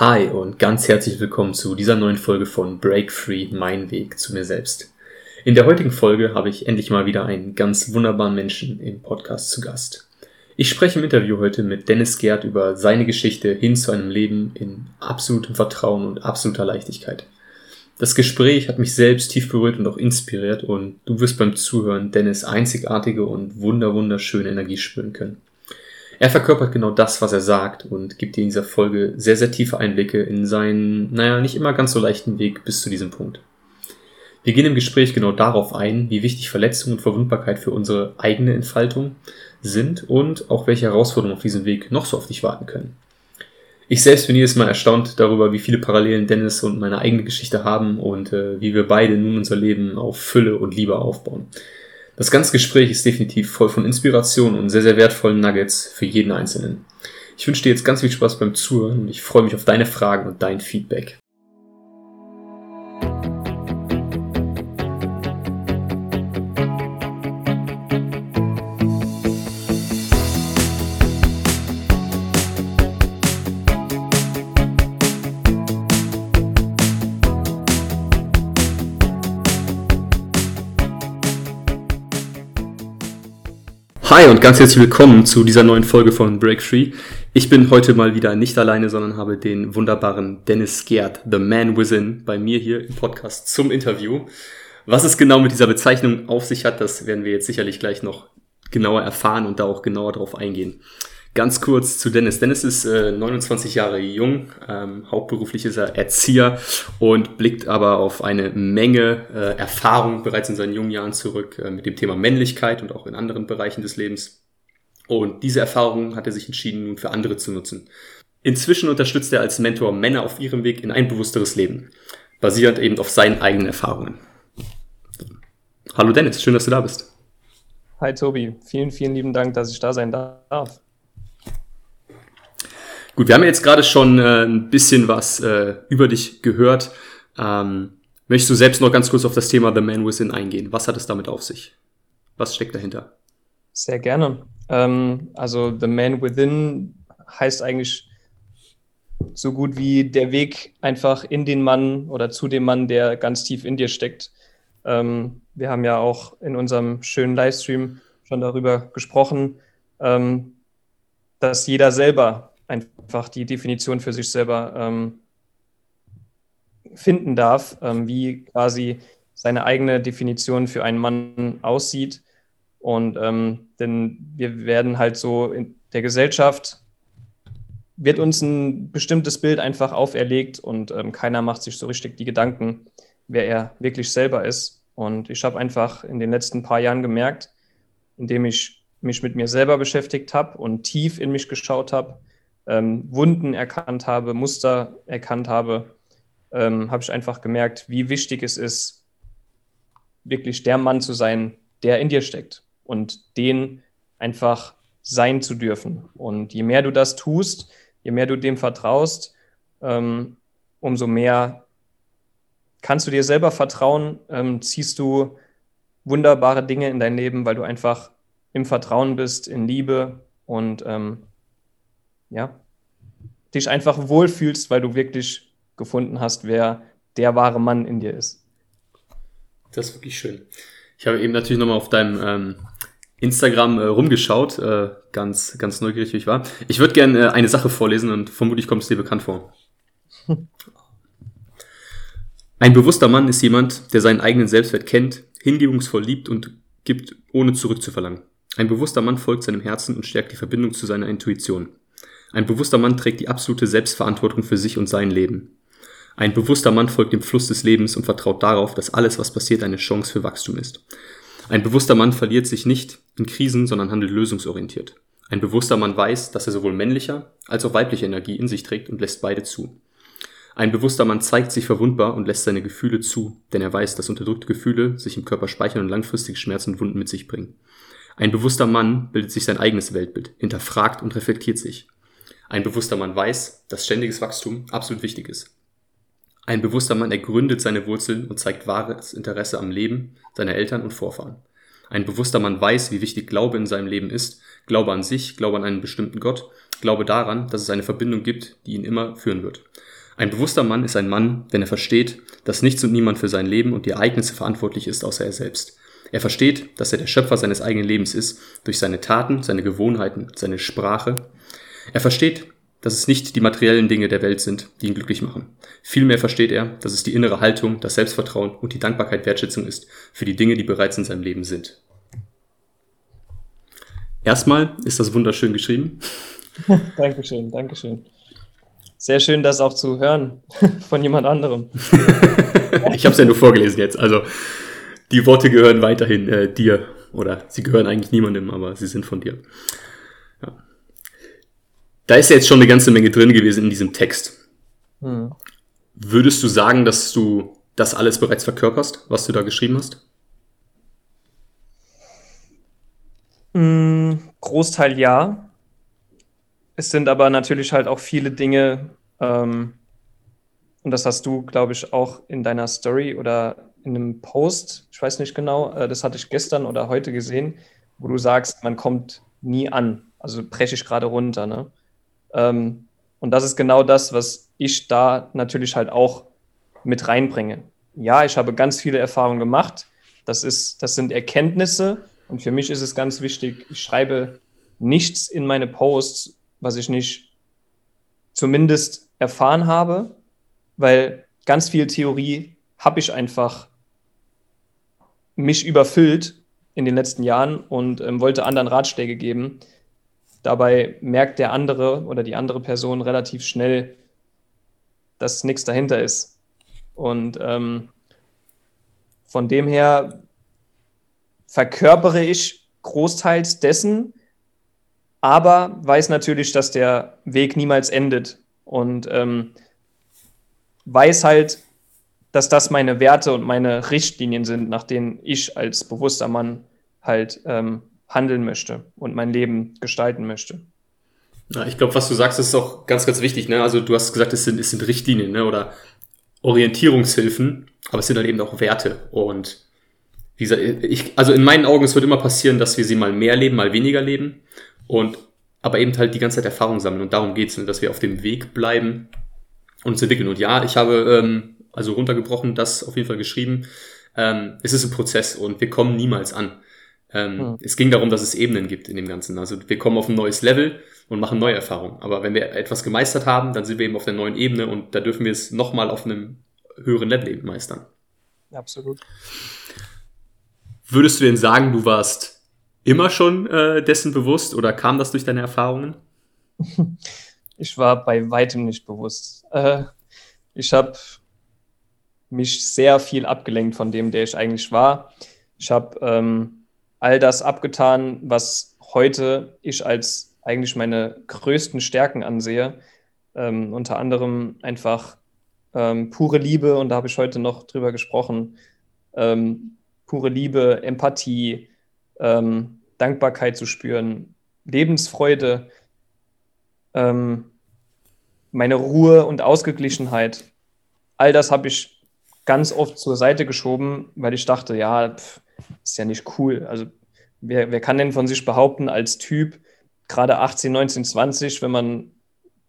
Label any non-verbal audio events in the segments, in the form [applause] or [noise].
Hi und ganz herzlich willkommen zu dieser neuen Folge von Break Free, mein Weg zu mir selbst. In der heutigen Folge habe ich endlich mal wieder einen ganz wunderbaren Menschen im Podcast zu Gast. Ich spreche im Interview heute mit Dennis Gerd über seine Geschichte hin zu einem Leben in absolutem Vertrauen und absoluter Leichtigkeit. Das Gespräch hat mich selbst tief berührt und auch inspiriert und du wirst beim Zuhören Dennis einzigartige und wunder wunderschöne Energie spüren können. Er verkörpert genau das, was er sagt und gibt dir in dieser Folge sehr, sehr tiefe Einblicke in seinen, naja, nicht immer ganz so leichten Weg bis zu diesem Punkt. Wir gehen im Gespräch genau darauf ein, wie wichtig Verletzung und Verwundbarkeit für unsere eigene Entfaltung sind und auch welche Herausforderungen auf diesem Weg noch so auf dich warten können. Ich selbst bin jedes Mal erstaunt darüber, wie viele Parallelen Dennis und meine eigene Geschichte haben und äh, wie wir beide nun unser Leben auf Fülle und Liebe aufbauen. Das ganze Gespräch ist definitiv voll von Inspiration und sehr, sehr wertvollen Nuggets für jeden Einzelnen. Ich wünsche dir jetzt ganz viel Spaß beim Zuhören und ich freue mich auf deine Fragen und dein Feedback. Hi und ganz herzlich willkommen zu dieser neuen Folge von Break Free. Ich bin heute mal wieder nicht alleine, sondern habe den wunderbaren Dennis Gerd, The Man Within, bei mir hier im Podcast zum Interview. Was es genau mit dieser Bezeichnung auf sich hat, das werden wir jetzt sicherlich gleich noch genauer erfahren und da auch genauer drauf eingehen. Ganz kurz zu Dennis. Dennis ist äh, 29 Jahre jung, ähm, hauptberuflich ist er Erzieher und blickt aber auf eine Menge äh, Erfahrung bereits in seinen jungen Jahren zurück äh, mit dem Thema Männlichkeit und auch in anderen Bereichen des Lebens. Und diese Erfahrung hat er sich entschieden, nun für andere zu nutzen. Inzwischen unterstützt er als Mentor Männer auf ihrem Weg in ein bewussteres Leben, basierend eben auf seinen eigenen Erfahrungen. Hallo Dennis, schön, dass du da bist. Hi Tobi, vielen, vielen lieben Dank, dass ich da sein darf. Gut, wir haben jetzt gerade schon äh, ein bisschen was äh, über dich gehört. Ähm, möchtest du selbst noch ganz kurz auf das Thema The Man Within eingehen? Was hat es damit auf sich? Was steckt dahinter? Sehr gerne. Ähm, also The Man Within heißt eigentlich so gut wie der Weg einfach in den Mann oder zu dem Mann, der ganz tief in dir steckt. Ähm, wir haben ja auch in unserem schönen Livestream schon darüber gesprochen, ähm, dass jeder selber einfach die Definition für sich selber ähm, finden darf, ähm, wie quasi seine eigene Definition für einen Mann aussieht. Und ähm, denn wir werden halt so in der Gesellschaft wird uns ein bestimmtes Bild einfach auferlegt und ähm, keiner macht sich so richtig die Gedanken, wer er wirklich selber ist. Und ich habe einfach in den letzten paar Jahren gemerkt, indem ich mich mit mir selber beschäftigt habe und tief in mich geschaut habe, ähm, Wunden erkannt habe, Muster erkannt habe, ähm, habe ich einfach gemerkt, wie wichtig es ist, wirklich der Mann zu sein, der in dir steckt und den einfach sein zu dürfen. Und je mehr du das tust, je mehr du dem vertraust, ähm, umso mehr kannst du dir selber vertrauen, ähm, ziehst du wunderbare Dinge in dein Leben, weil du einfach im Vertrauen bist, in Liebe und ähm, ja, dich einfach wohlfühlst, weil du wirklich gefunden hast, wer der wahre Mann in dir ist. Das ist wirklich schön. Ich habe eben natürlich nochmal auf deinem ähm, Instagram äh, rumgeschaut, äh, ganz, ganz neugierig wie ich war. Ich würde gerne äh, eine Sache vorlesen und vermutlich kommt es dir bekannt vor. [laughs] Ein bewusster Mann ist jemand, der seinen eigenen Selbstwert kennt, hingebungsvoll liebt und gibt, ohne zurückzuverlangen. Ein bewusster Mann folgt seinem Herzen und stärkt die Verbindung zu seiner Intuition. Ein bewusster Mann trägt die absolute Selbstverantwortung für sich und sein Leben. Ein bewusster Mann folgt dem Fluss des Lebens und vertraut darauf, dass alles, was passiert, eine Chance für Wachstum ist. Ein bewusster Mann verliert sich nicht in Krisen, sondern handelt lösungsorientiert. Ein bewusster Mann weiß, dass er sowohl männlicher als auch weibliche Energie in sich trägt und lässt beide zu. Ein bewusster Mann zeigt sich verwundbar und lässt seine Gefühle zu, denn er weiß, dass unterdrückte Gefühle sich im Körper speichern und langfristig Schmerzen und Wunden mit sich bringen. Ein bewusster Mann bildet sich sein eigenes Weltbild, hinterfragt und reflektiert sich. Ein bewusster Mann weiß, dass ständiges Wachstum absolut wichtig ist. Ein bewusster Mann ergründet seine Wurzeln und zeigt wahres Interesse am Leben seiner Eltern und Vorfahren. Ein bewusster Mann weiß, wie wichtig Glaube in seinem Leben ist, Glaube an sich, Glaube an einen bestimmten Gott, Glaube daran, dass es eine Verbindung gibt, die ihn immer führen wird. Ein bewusster Mann ist ein Mann, wenn er versteht, dass nichts und niemand für sein Leben und die Ereignisse verantwortlich ist, außer er selbst. Er versteht, dass er der Schöpfer seines eigenen Lebens ist, durch seine Taten, seine Gewohnheiten, seine Sprache. Er versteht, dass es nicht die materiellen Dinge der Welt sind, die ihn glücklich machen. Vielmehr versteht er, dass es die innere Haltung, das Selbstvertrauen und die Dankbarkeit Wertschätzung ist für die Dinge, die bereits in seinem Leben sind. Erstmal ist das wunderschön geschrieben. [laughs] Dankeschön, Dankeschön. Sehr schön, das auch zu hören [laughs] von jemand anderem. [laughs] ich habe es ja nur vorgelesen jetzt. Also die Worte gehören weiterhin äh, dir oder sie gehören eigentlich niemandem, aber sie sind von dir. Da ist ja jetzt schon eine ganze Menge drin gewesen in diesem Text. Hm. Würdest du sagen, dass du das alles bereits verkörperst, was du da geschrieben hast? Mm, Großteil ja. Es sind aber natürlich halt auch viele Dinge, ähm, und das hast du, glaube ich, auch in deiner Story oder in einem Post, ich weiß nicht genau, äh, das hatte ich gestern oder heute gesehen, wo du sagst, man kommt nie an. Also breche ich gerade runter. Ne? Ähm, und das ist genau das, was ich da natürlich halt auch mit reinbringe. Ja, ich habe ganz viele Erfahrungen gemacht. Das, ist, das sind Erkenntnisse, und für mich ist es ganz wichtig, ich schreibe nichts in meine Posts, was ich nicht zumindest erfahren habe, weil ganz viel Theorie habe ich einfach mich überfüllt in den letzten Jahren und ähm, wollte anderen Ratschläge geben. Dabei merkt der andere oder die andere Person relativ schnell, dass nichts dahinter ist. Und ähm, von dem her verkörpere ich großteils dessen, aber weiß natürlich, dass der Weg niemals endet und ähm, weiß halt, dass das meine Werte und meine Richtlinien sind, nach denen ich als bewusster Mann halt ähm, handeln möchte und mein Leben gestalten möchte. Ja, ich glaube, was du sagst, ist auch ganz, ganz wichtig. Ne? Also du hast gesagt, es sind, es sind Richtlinien ne? oder Orientierungshilfen, aber es sind halt eben auch Werte. Und wie gesagt, ich, also in meinen Augen, es wird immer passieren, dass wir sie mal mehr leben, mal weniger leben. Und aber eben halt die ganze Zeit Erfahrung sammeln. Und darum geht's, ne, dass wir auf dem Weg bleiben und uns entwickeln. Und ja, ich habe ähm, also runtergebrochen, das auf jeden Fall geschrieben. Ähm, es ist ein Prozess und wir kommen niemals an. Ähm, hm. Es ging darum, dass es Ebenen gibt in dem Ganzen. Also wir kommen auf ein neues Level und machen neue Erfahrungen. Aber wenn wir etwas gemeistert haben, dann sind wir eben auf der neuen Ebene und da dürfen wir es nochmal auf einem höheren Level eben meistern. Absolut. Würdest du denn sagen, du warst immer schon äh, dessen bewusst oder kam das durch deine Erfahrungen? [laughs] Ich war bei weitem nicht bewusst. Äh, ich habe mich sehr viel abgelenkt von dem, der ich eigentlich war. Ich habe ähm, all das abgetan, was heute ich als eigentlich meine größten Stärken ansehe. Ähm, unter anderem einfach ähm, pure Liebe, und da habe ich heute noch drüber gesprochen. Ähm, pure Liebe, Empathie, ähm, Dankbarkeit zu spüren, Lebensfreude, ähm, meine Ruhe und Ausgeglichenheit. All das habe ich ganz oft zur Seite geschoben, weil ich dachte, ja, pff, ist ja nicht cool. Also wer, wer kann denn von sich behaupten als Typ, gerade 18, 19, 20, wenn man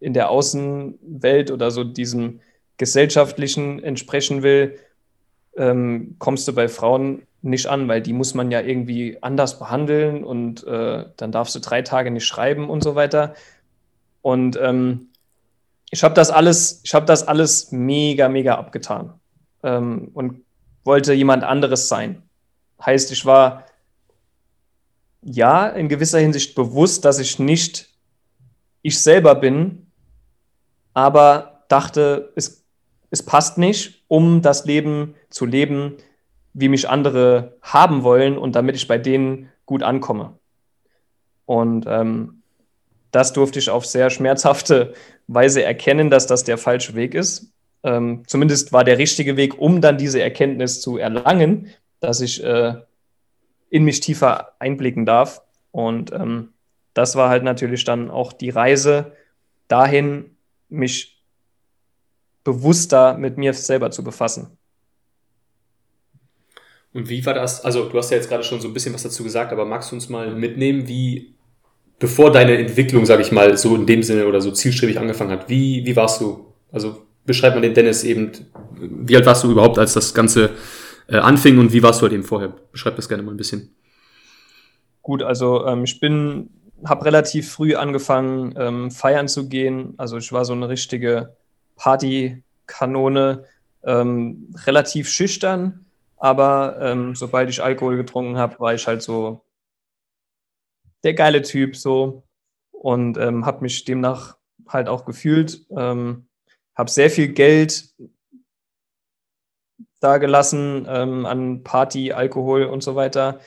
in der Außenwelt oder so diesem gesellschaftlichen entsprechen will, ähm, kommst du bei Frauen nicht an, weil die muss man ja irgendwie anders behandeln und äh, dann darfst du drei Tage nicht schreiben und so weiter. Und ähm, ich habe das alles, ich habe das alles mega, mega abgetan ähm, und wollte jemand anderes sein. Heißt, ich war ja in gewisser Hinsicht bewusst, dass ich nicht ich selber bin, aber dachte, es, es passt nicht, um das Leben zu leben, wie mich andere haben wollen und damit ich bei denen gut ankomme. Und ähm, das durfte ich auf sehr schmerzhafte [laughs] Weise erkennen, dass das der falsche Weg ist. Ähm, zumindest war der richtige Weg, um dann diese Erkenntnis zu erlangen, dass ich äh, in mich tiefer einblicken darf. Und ähm, das war halt natürlich dann auch die Reise dahin, mich bewusster mit mir selber zu befassen. Und wie war das? Also, du hast ja jetzt gerade schon so ein bisschen was dazu gesagt, aber magst du uns mal mitnehmen, wie, bevor deine Entwicklung, sage ich mal, so in dem Sinne oder so zielstrebig angefangen hat, wie, wie warst du? Also, beschreib mal den Dennis eben, wie alt warst du überhaupt, als das Ganze äh, anfing und wie warst du halt eben vorher? Beschreib das gerne mal ein bisschen. Gut, also ähm, ich bin, habe relativ früh angefangen, ähm, feiern zu gehen. Also ich war so eine richtige Partykanone, ähm, relativ schüchtern, aber ähm, sobald ich Alkohol getrunken habe, war ich halt so der geile Typ so und ähm, habe mich demnach halt auch gefühlt. Ähm, habe sehr viel Geld da gelassen ähm, an Party, Alkohol und so weiter.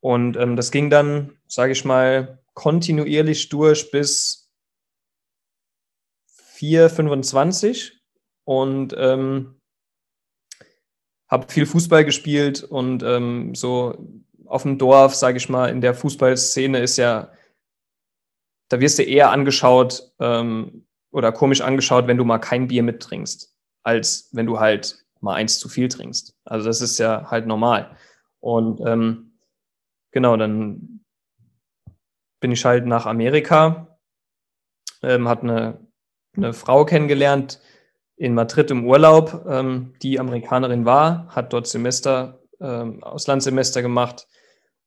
Und ähm, das ging dann, sage ich mal, kontinuierlich durch bis 4,25 und ähm, habe viel Fußball gespielt und ähm, so auf dem Dorf, sage ich mal, in der Fußballszene ist ja, da wirst du eher angeschaut ähm, oder komisch angeschaut, wenn du mal kein Bier mittrinkst, als wenn du halt mal eins zu viel trinkst. Also das ist ja halt normal. Und ähm, genau, dann bin ich halt nach Amerika, ähm, hat eine, eine Frau kennengelernt in Madrid im Urlaub, ähm, die Amerikanerin war, hat dort Semester, ähm, Auslandssemester gemacht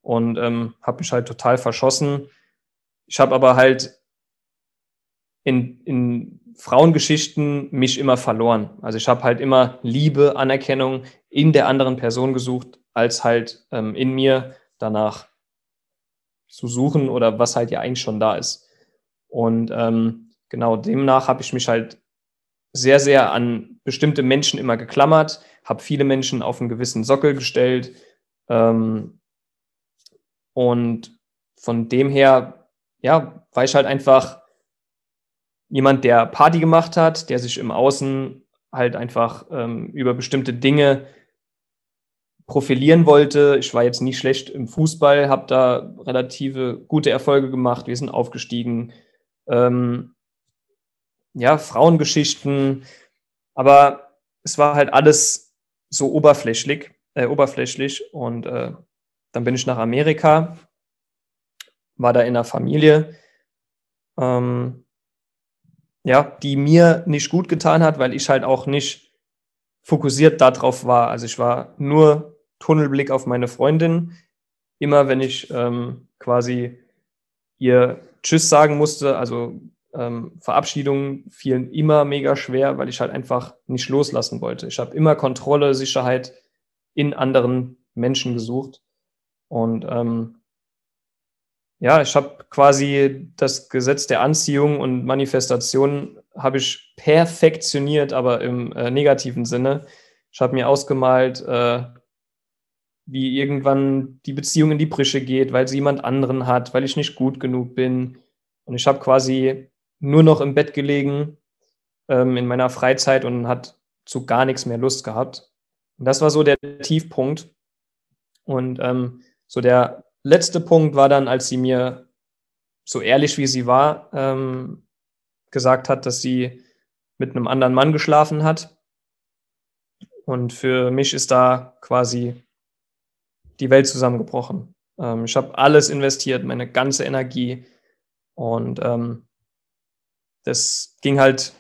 und ähm, habe mich halt total verschossen. Ich habe aber halt in, in Frauengeschichten mich immer verloren. Also ich habe halt immer Liebe, Anerkennung in der anderen Person gesucht, als halt ähm, in mir danach zu suchen oder was halt ja eigentlich schon da ist. Und ähm, genau demnach habe ich mich halt sehr, sehr an bestimmte Menschen immer geklammert, habe viele Menschen auf einen gewissen Sockel gestellt. Ähm, und von dem her, ja, war ich halt einfach jemand, der Party gemacht hat, der sich im Außen halt einfach ähm, über bestimmte Dinge profilieren wollte. Ich war jetzt nie schlecht im Fußball, habe da relative gute Erfolge gemacht. Wir sind aufgestiegen. Ähm, ja, Frauengeschichten. Aber es war halt alles so oberflächlich, äh, oberflächlich. Und äh, dann bin ich nach Amerika, war da in der Familie. Ähm, ja, die mir nicht gut getan hat, weil ich halt auch nicht fokussiert darauf war. Also ich war nur Tunnelblick auf meine Freundin. Immer wenn ich ähm, quasi ihr Tschüss sagen musste, also ähm, Verabschiedungen fielen immer mega schwer, weil ich halt einfach nicht loslassen wollte. Ich habe immer Kontrolle, Sicherheit in anderen Menschen gesucht. Und ähm, ja, ich habe quasi das Gesetz der Anziehung und Manifestation habe ich perfektioniert, aber im äh, negativen Sinne. Ich habe mir ausgemalt, äh, wie irgendwann die Beziehung in die Brüche geht, weil sie jemand anderen hat, weil ich nicht gut genug bin. Und ich habe quasi nur noch im Bett gelegen ähm, in meiner Freizeit und hat zu gar nichts mehr Lust gehabt. Und das war so der Tiefpunkt. Und ähm, so der letzte Punkt war dann, als sie mir, so ehrlich wie sie war, ähm, gesagt hat, dass sie mit einem anderen Mann geschlafen hat. Und für mich ist da quasi die Welt zusammengebrochen. Ähm, ich habe alles investiert, meine ganze Energie. Und ähm, das ging halt,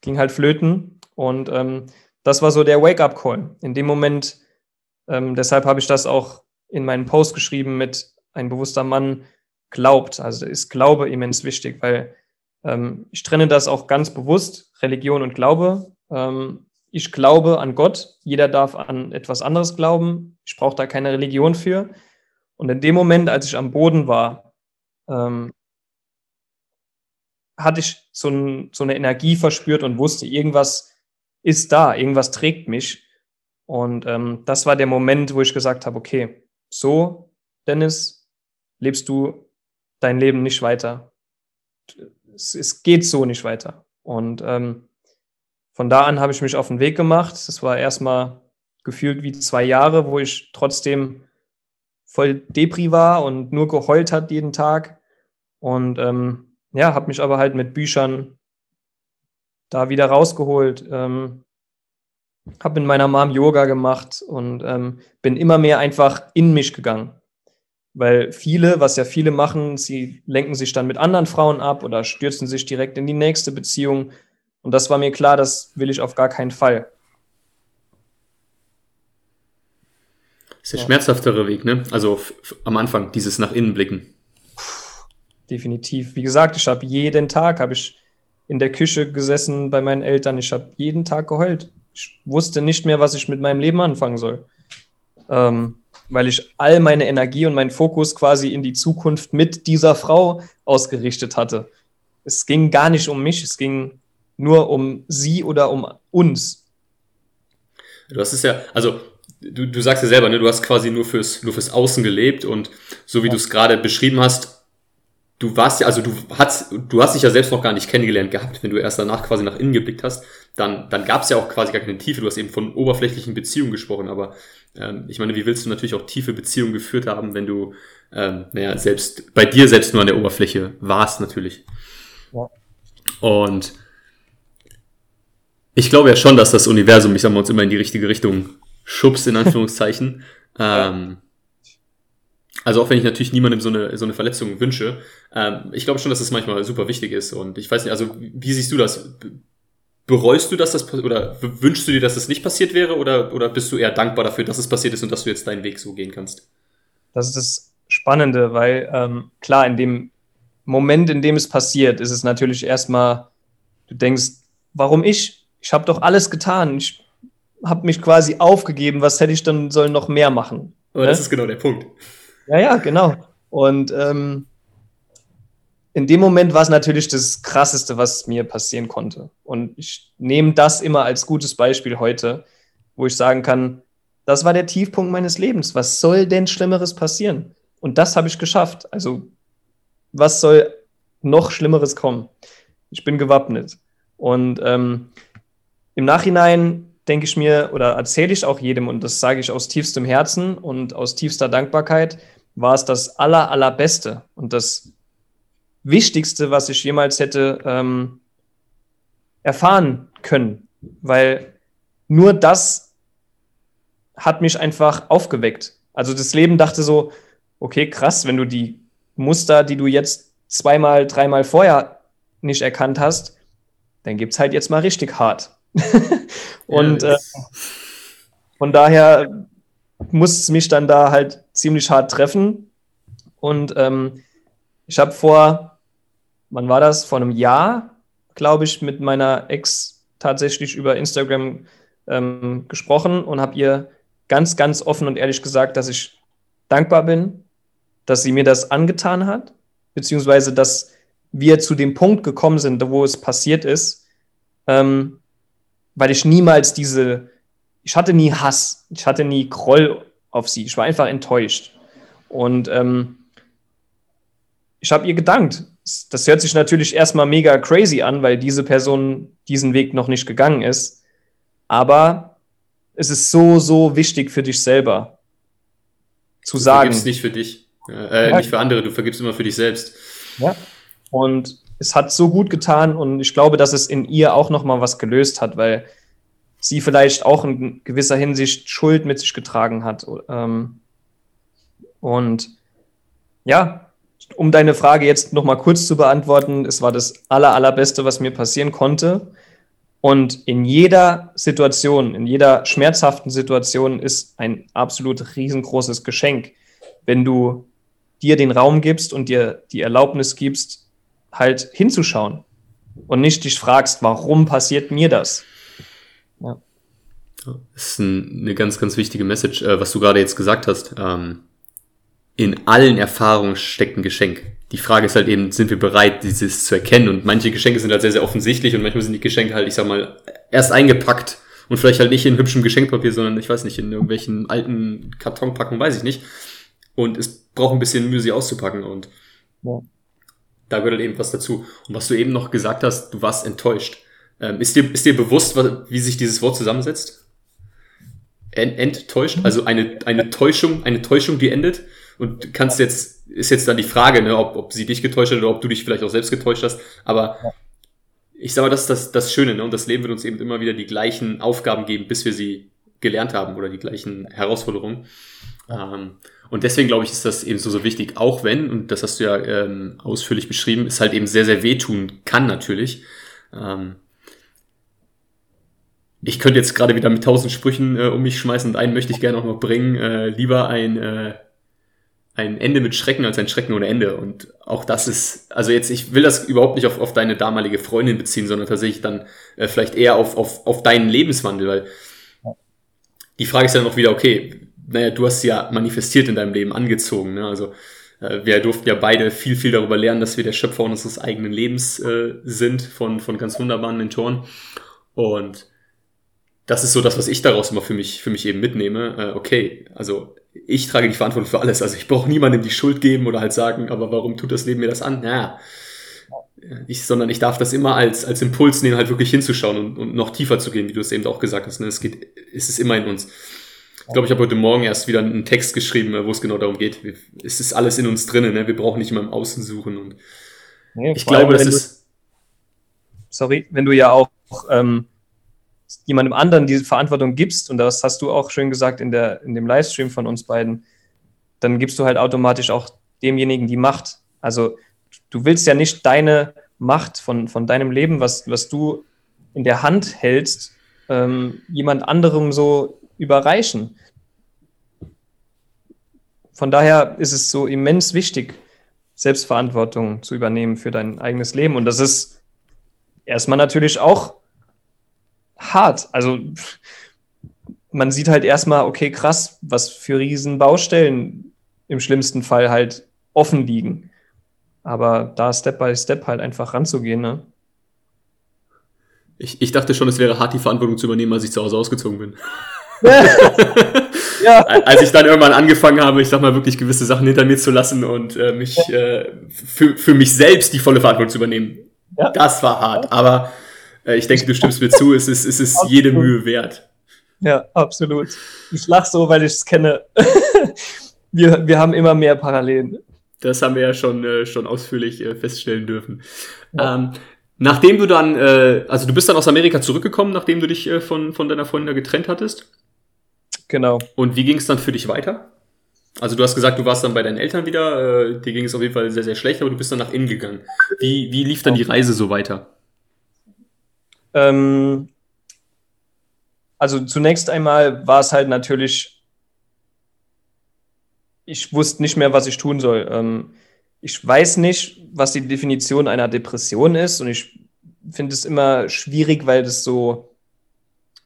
ging halt flöten. Und ähm, das war so der Wake-up-Call. In dem Moment, ähm, deshalb habe ich das auch in meinen Post geschrieben mit ein bewusster Mann glaubt. Also ist Glaube immens wichtig, weil ähm, ich trenne das auch ganz bewusst, Religion und Glaube. Ähm, ich glaube an Gott, jeder darf an etwas anderes glauben. Ich brauche da keine Religion für. Und in dem Moment, als ich am Boden war, ähm, hatte ich so, ein, so eine Energie verspürt und wusste, irgendwas ist da, irgendwas trägt mich. Und ähm, das war der Moment, wo ich gesagt habe, okay, so, Dennis, lebst du dein Leben nicht weiter. Es, es geht so nicht weiter. Und ähm, von da an habe ich mich auf den Weg gemacht. Das war erstmal gefühlt wie zwei Jahre, wo ich trotzdem voll Depri war und nur geheult hat jeden Tag. Und ähm, ja, habe mich aber halt mit Büchern da wieder rausgeholt. Ähm, habe mit meiner Mom Yoga gemacht und ähm, bin immer mehr einfach in mich gegangen. Weil viele, was ja viele machen, sie lenken sich dann mit anderen Frauen ab oder stürzen sich direkt in die nächste Beziehung. Und das war mir klar, das will ich auf gar keinen Fall. Das ist der ja. schmerzhaftere Weg, ne? Also am Anfang, dieses nach innen blicken. Definitiv. Wie gesagt, ich habe jeden Tag, habe ich in der Küche gesessen bei meinen Eltern. Ich habe jeden Tag geheult. Ich wusste nicht mehr, was ich mit meinem Leben anfangen soll. Ähm, weil ich all meine Energie und meinen Fokus quasi in die Zukunft mit dieser Frau ausgerichtet hatte. Es ging gar nicht um mich, es ging nur um sie oder um uns. Du hast es ja, also du, du sagst ja selber, ne, du hast quasi nur fürs, nur fürs Außen gelebt und so wie ja. du es gerade beschrieben hast, du warst ja, also du hast, du hast dich ja selbst noch gar nicht kennengelernt gehabt, wenn du erst danach quasi nach innen geblickt hast, dann, dann gab es ja auch quasi gar keine Tiefe. Du hast eben von oberflächlichen Beziehungen gesprochen, aber ähm, ich meine, wie willst du natürlich auch tiefe Beziehungen geführt haben, wenn du, ähm, naja, selbst bei dir selbst nur an der Oberfläche warst, natürlich. Ja. Und ich glaube ja schon, dass das Universum, ich sag mal, uns immer in die richtige Richtung schubst, in Anführungszeichen. ähm, also auch wenn ich natürlich niemandem so eine, so eine Verletzung wünsche, ähm, ich glaube schon, dass das manchmal super wichtig ist. Und ich weiß nicht, also wie siehst du das? Bereust du, dass das oder wünschst du dir, dass das nicht passiert wäre oder, oder bist du eher dankbar dafür, dass es passiert ist und dass du jetzt deinen Weg so gehen kannst? Das ist das Spannende, weil ähm, klar, in dem Moment, in dem es passiert, ist es natürlich erstmal, du denkst, warum ich? Ich habe doch alles getan. Ich habe mich quasi aufgegeben. Was hätte ich dann sollen noch mehr machen? Aber ne? das ist genau der Punkt. Ja, ja, genau. Und ähm, in dem Moment war es natürlich das Krasseste, was mir passieren konnte. Und ich nehme das immer als gutes Beispiel heute, wo ich sagen kann, das war der Tiefpunkt meines Lebens. Was soll denn Schlimmeres passieren? Und das habe ich geschafft. Also, was soll noch Schlimmeres kommen? Ich bin gewappnet. Und ähm, im Nachhinein denke ich mir oder erzähle ich auch jedem, und das sage ich aus tiefstem Herzen und aus tiefster Dankbarkeit, war es das aller, allerbeste und das Wichtigste, was ich jemals hätte ähm, erfahren können, weil nur das hat mich einfach aufgeweckt. Also das Leben dachte so, okay, krass, wenn du die Muster, die du jetzt zweimal, dreimal vorher nicht erkannt hast, dann gibt es halt jetzt mal richtig hart. [laughs] und äh, von daher muss mich dann da halt ziemlich hart treffen. Und ähm, ich habe vor, wann war das? Vor einem Jahr, glaube ich, mit meiner Ex tatsächlich über Instagram ähm, gesprochen und habe ihr ganz, ganz offen und ehrlich gesagt, dass ich dankbar bin, dass sie mir das angetan hat, beziehungsweise dass wir zu dem Punkt gekommen sind, wo es passiert ist, ähm, weil ich niemals diese, ich hatte nie Hass, ich hatte nie Groll auf sie, ich war einfach enttäuscht. Und ähm, ich habe ihr gedankt. Das hört sich natürlich erstmal mega crazy an, weil diese Person diesen Weg noch nicht gegangen ist. Aber es ist so, so wichtig für dich selber zu du sagen. Du vergibst nicht für dich, äh, ja. nicht für andere, du vergibst immer für dich selbst. Ja. Und es hat so gut getan und ich glaube, dass es in ihr auch noch mal was gelöst hat, weil sie vielleicht auch in gewisser Hinsicht Schuld mit sich getragen hat. Ähm, und ja, um deine Frage jetzt noch mal kurz zu beantworten, es war das aller, allerbeste, was mir passieren konnte. Und in jeder Situation, in jeder schmerzhaften Situation ist ein absolut riesengroßes Geschenk, wenn du dir den Raum gibst und dir die Erlaubnis gibst, halt hinzuschauen und nicht dich fragst, warum passiert mir das? Das ist ein, eine ganz, ganz wichtige Message, äh, was du gerade jetzt gesagt hast. Ähm, in allen Erfahrungen steckt ein Geschenk. Die Frage ist halt eben, sind wir bereit, dieses zu erkennen? Und manche Geschenke sind halt sehr, sehr offensichtlich und manchmal sind die Geschenke halt, ich sag mal, erst eingepackt und vielleicht halt nicht in hübschem Geschenkpapier, sondern ich weiß nicht, in irgendwelchen alten Kartonpackungen, weiß ich nicht. Und es braucht ein bisschen Mühe, sie auszupacken und ja. da gehört halt eben was dazu. Und was du eben noch gesagt hast, du warst enttäuscht. Ähm, ist, dir, ist dir bewusst, wie sich dieses Wort zusammensetzt? Ent, enttäuscht? Also eine, eine Täuschung, eine Täuschung, die endet? Und kannst jetzt, ist jetzt dann die Frage, ne, ob, ob sie dich getäuscht hat oder ob du dich vielleicht auch selbst getäuscht hast. Aber ich sag mal, das ist das, das Schöne, ne? Und das Leben wird uns eben immer wieder die gleichen Aufgaben geben, bis wir sie gelernt haben oder die gleichen Herausforderungen. Ähm, und deswegen glaube ich, ist das eben so, so wichtig, auch wenn, und das hast du ja ähm, ausführlich beschrieben, es halt eben sehr, sehr wehtun kann natürlich. Ähm, ich könnte jetzt gerade wieder mit tausend Sprüchen äh, um mich schmeißen und einen möchte ich gerne auch noch bringen. Äh, lieber ein, äh, ein Ende mit Schrecken als ein Schrecken ohne Ende. Und auch das ist, also jetzt, ich will das überhaupt nicht auf, auf deine damalige Freundin beziehen, sondern tatsächlich dann äh, vielleicht eher auf, auf, auf deinen Lebenswandel, weil die Frage ist ja noch wieder, okay, naja, du hast sie ja manifestiert in deinem Leben, angezogen. Ne? Also äh, wir durften ja beide viel, viel darüber lernen, dass wir der Schöpfer unseres eigenen Lebens äh, sind, von, von ganz wunderbaren Mentoren. Und das ist so das, was ich daraus immer für mich, für mich eben mitnehme. Äh, okay, also ich trage die Verantwortung für alles. Also ich brauche niemandem die Schuld geben oder halt sagen, aber warum tut das Leben mir das an? Naja, ich, sondern ich darf das immer als, als Impuls nehmen, halt wirklich hinzuschauen und, und noch tiefer zu gehen, wie du es eben auch gesagt hast. Ne? Es geht, es ist immer in uns. Ich glaube, ich habe heute Morgen erst wieder einen Text geschrieben, wo es genau darum geht. Es ist alles in uns drinnen. Ne? Wir brauchen nicht immer im Außen suchen. Und nee, ich glaube, das ist. sorry, wenn du ja auch ähm, jemandem anderen diese Verantwortung gibst, und das hast du auch schön gesagt in, der, in dem Livestream von uns beiden, dann gibst du halt automatisch auch demjenigen die Macht. Also du willst ja nicht deine Macht von, von deinem Leben, was, was du in der Hand hältst, ähm, jemand anderem so überreichen. Von daher ist es so immens wichtig, Selbstverantwortung zu übernehmen für dein eigenes Leben. Und das ist erstmal natürlich auch hart. Also man sieht halt erstmal, okay, krass, was für riesen Baustellen im schlimmsten Fall halt offen liegen. Aber da Step by Step halt einfach ranzugehen, ne? Ich, ich dachte schon, es wäre hart, die Verantwortung zu übernehmen, als ich zu Hause ausgezogen bin. ja. [laughs] [laughs] Als ich dann irgendwann angefangen habe, ich sag mal, wirklich gewisse Sachen hinter mir zu lassen und äh, mich äh, für, für mich selbst die volle Verantwortung zu übernehmen. Ja. Das war hart. Aber ich denke, du stimmst mir zu, es ist, es ist jede Mühe wert. Ja, absolut. Ich lach so, weil ich es kenne. [laughs] wir, wir haben immer mehr Parallelen. Das haben wir ja schon, äh, schon ausführlich äh, feststellen dürfen. Ja. Ähm, nachdem du dann, äh, also du bist dann aus Amerika zurückgekommen, nachdem du dich äh, von, von deiner Freundin getrennt hattest? Genau. Und wie ging es dann für dich weiter? Also du hast gesagt, du warst dann bei deinen Eltern wieder, äh, dir ging es auf jeden Fall sehr, sehr schlecht, aber du bist dann nach innen gegangen. Wie, wie lief dann die Reise so weiter? Ähm, also zunächst einmal war es halt natürlich, ich wusste nicht mehr, was ich tun soll. Ähm, ich weiß nicht, was die Definition einer Depression ist und ich finde es immer schwierig, weil das so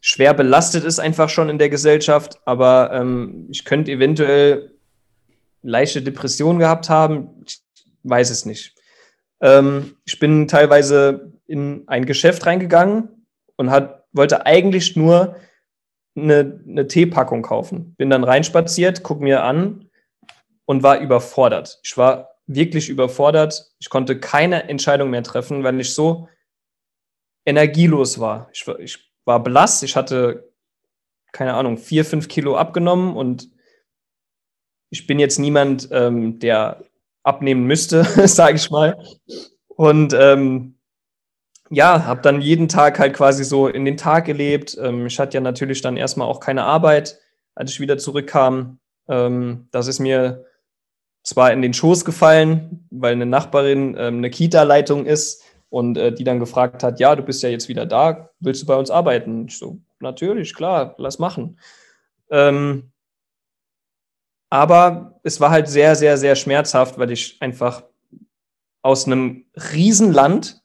schwer belastet ist einfach schon in der Gesellschaft, aber ähm, ich könnte eventuell leichte Depressionen gehabt haben, ich weiß es nicht. Ähm, ich bin teilweise in ein Geschäft reingegangen und hat, wollte eigentlich nur eine, eine Teepackung kaufen. Bin dann reinspaziert, guck mir an und war überfordert. Ich war wirklich überfordert. Ich konnte keine Entscheidung mehr treffen, weil ich so energielos war. Ich, war, ich war blass. Ich hatte, keine Ahnung, vier, fünf Kilo abgenommen und ich bin jetzt niemand, ähm, der abnehmen müsste, [laughs] sage ich mal. Und ähm, ja, habe dann jeden Tag halt quasi so in den Tag gelebt. Ähm, ich hatte ja natürlich dann erstmal auch keine Arbeit, als ich wieder zurückkam. Ähm, das ist mir zwar in den Schoß gefallen, weil eine Nachbarin ähm, eine Kita-Leitung ist und äh, die dann gefragt hat, ja, du bist ja jetzt wieder da, willst du bei uns arbeiten? Ich so, natürlich, klar, lass machen. Ähm, aber es war halt sehr, sehr, sehr schmerzhaft, weil ich einfach aus einem Riesenland,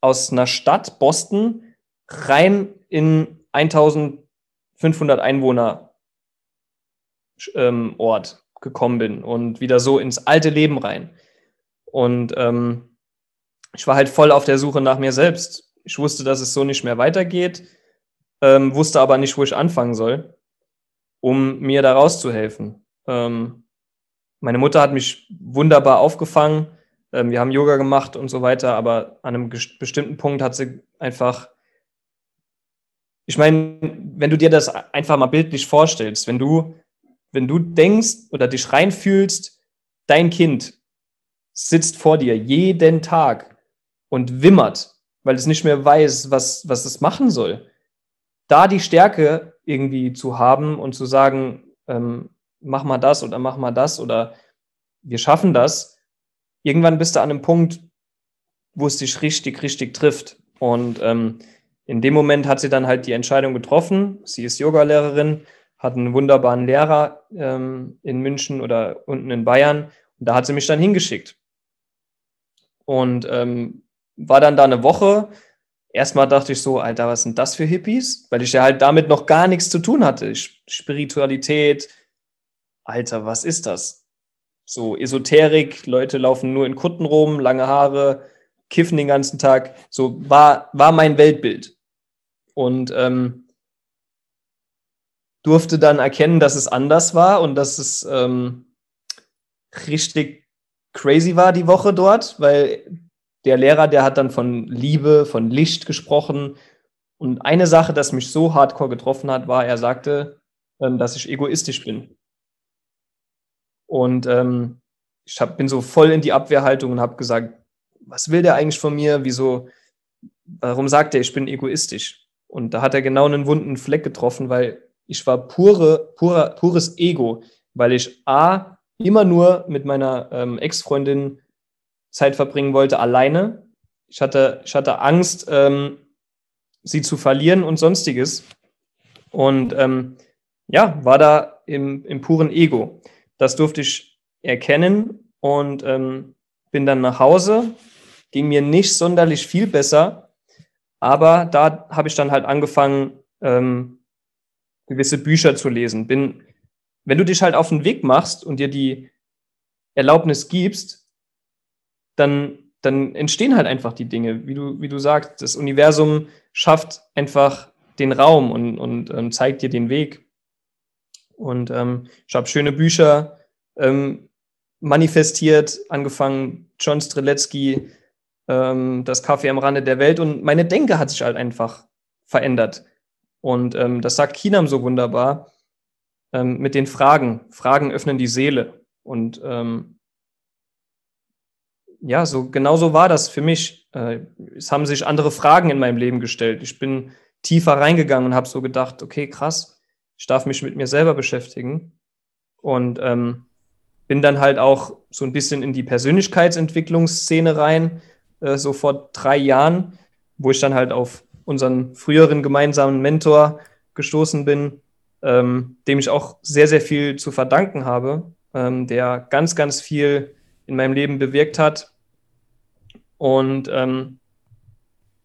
aus einer Stadt, Boston, rein in 1500 Einwohner ähm, Ort gekommen bin und wieder so ins alte Leben rein. Und ähm, ich war halt voll auf der Suche nach mir selbst. Ich wusste, dass es so nicht mehr weitergeht, ähm, wusste aber nicht, wo ich anfangen soll, um mir da rauszuhelfen. Ähm, meine Mutter hat mich wunderbar aufgefangen. Ähm, wir haben Yoga gemacht und so weiter, aber an einem bestimmten Punkt hat sie einfach. Ich meine, wenn du dir das einfach mal bildlich vorstellst, wenn du wenn du denkst oder dich reinfühlst, dein Kind sitzt vor dir jeden Tag und wimmert weil es nicht mehr weiß, was, was es machen soll. Da die Stärke irgendwie zu haben und zu sagen, ähm, mach mal das oder mach mal das oder wir schaffen das, irgendwann bist du an einem Punkt, wo es dich richtig, richtig trifft. Und ähm, in dem Moment hat sie dann halt die Entscheidung getroffen. Sie ist Yogalehrerin, hat einen wunderbaren Lehrer ähm, in München oder unten in Bayern. Und da hat sie mich dann hingeschickt. Und ähm, war dann da eine Woche. Erstmal dachte ich so, Alter, was sind das für Hippies? Weil ich ja halt damit noch gar nichts zu tun hatte. Spiritualität, Alter, was ist das? So Esoterik, Leute laufen nur in Kutten rum, lange Haare, kiffen den ganzen Tag. So war, war mein Weltbild. Und ähm, durfte dann erkennen, dass es anders war und dass es ähm, richtig crazy war die Woche dort, weil der Lehrer, der hat dann von Liebe, von Licht gesprochen. Und eine Sache, das mich so hardcore getroffen hat, war, er sagte, ähm, dass ich egoistisch bin. Und ähm, ich hab, bin so voll in die Abwehrhaltung und habe gesagt, was will der eigentlich von mir? Wieso, warum sagt er, ich bin egoistisch? Und da hat er genau einen wunden Fleck getroffen, weil ich war pure, pure, pures Ego, weil ich A, immer nur mit meiner ähm, Ex-Freundin Zeit verbringen wollte, alleine. Ich hatte, ich hatte Angst, ähm, sie zu verlieren und sonstiges. Und ähm, ja, war da im, im puren Ego. Das durfte ich erkennen und ähm, bin dann nach Hause. Ging mir nicht sonderlich viel besser, aber da habe ich dann halt angefangen, ähm, gewisse Bücher zu lesen. Bin, wenn du dich halt auf den Weg machst und dir die Erlaubnis gibst, dann, dann entstehen halt einfach die Dinge, wie du, wie du sagst. Das Universum schafft einfach den Raum und, und ähm, zeigt dir den Weg. Und ähm, ich habe schöne Bücher ähm, manifestiert, angefangen John Streletzky, ähm, das Kaffee am Rande der Welt und meine Denke hat sich halt einfach verändert. Und ähm, das sagt Kinam so wunderbar ähm, mit den Fragen. Fragen öffnen die Seele. Und ähm, ja, so genauso war das für mich. Äh, es haben sich andere Fragen in meinem Leben gestellt. Ich bin tiefer reingegangen und habe so gedacht, okay, krass, ich darf mich mit mir selber beschäftigen. Und ähm, bin dann halt auch so ein bisschen in die Persönlichkeitsentwicklungsszene rein, äh, so vor drei Jahren, wo ich dann halt auf unseren früheren gemeinsamen Mentor gestoßen bin, ähm, dem ich auch sehr, sehr viel zu verdanken habe, ähm, der ganz, ganz viel in meinem Leben bewirkt hat. Und ähm,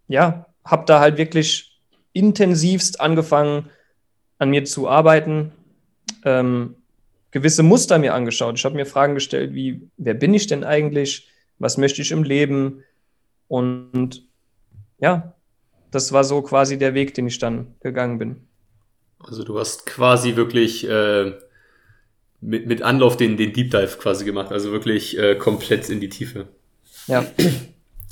ja, habe da halt wirklich intensivst angefangen, an mir zu arbeiten, ähm, gewisse Muster mir angeschaut. Ich habe mir Fragen gestellt, wie, wer bin ich denn eigentlich? Was möchte ich im Leben? Und ja, das war so quasi der Weg, den ich dann gegangen bin. Also du hast quasi wirklich äh, mit, mit Anlauf den, den Deep Dive quasi gemacht, also wirklich äh, komplett in die Tiefe. Ja.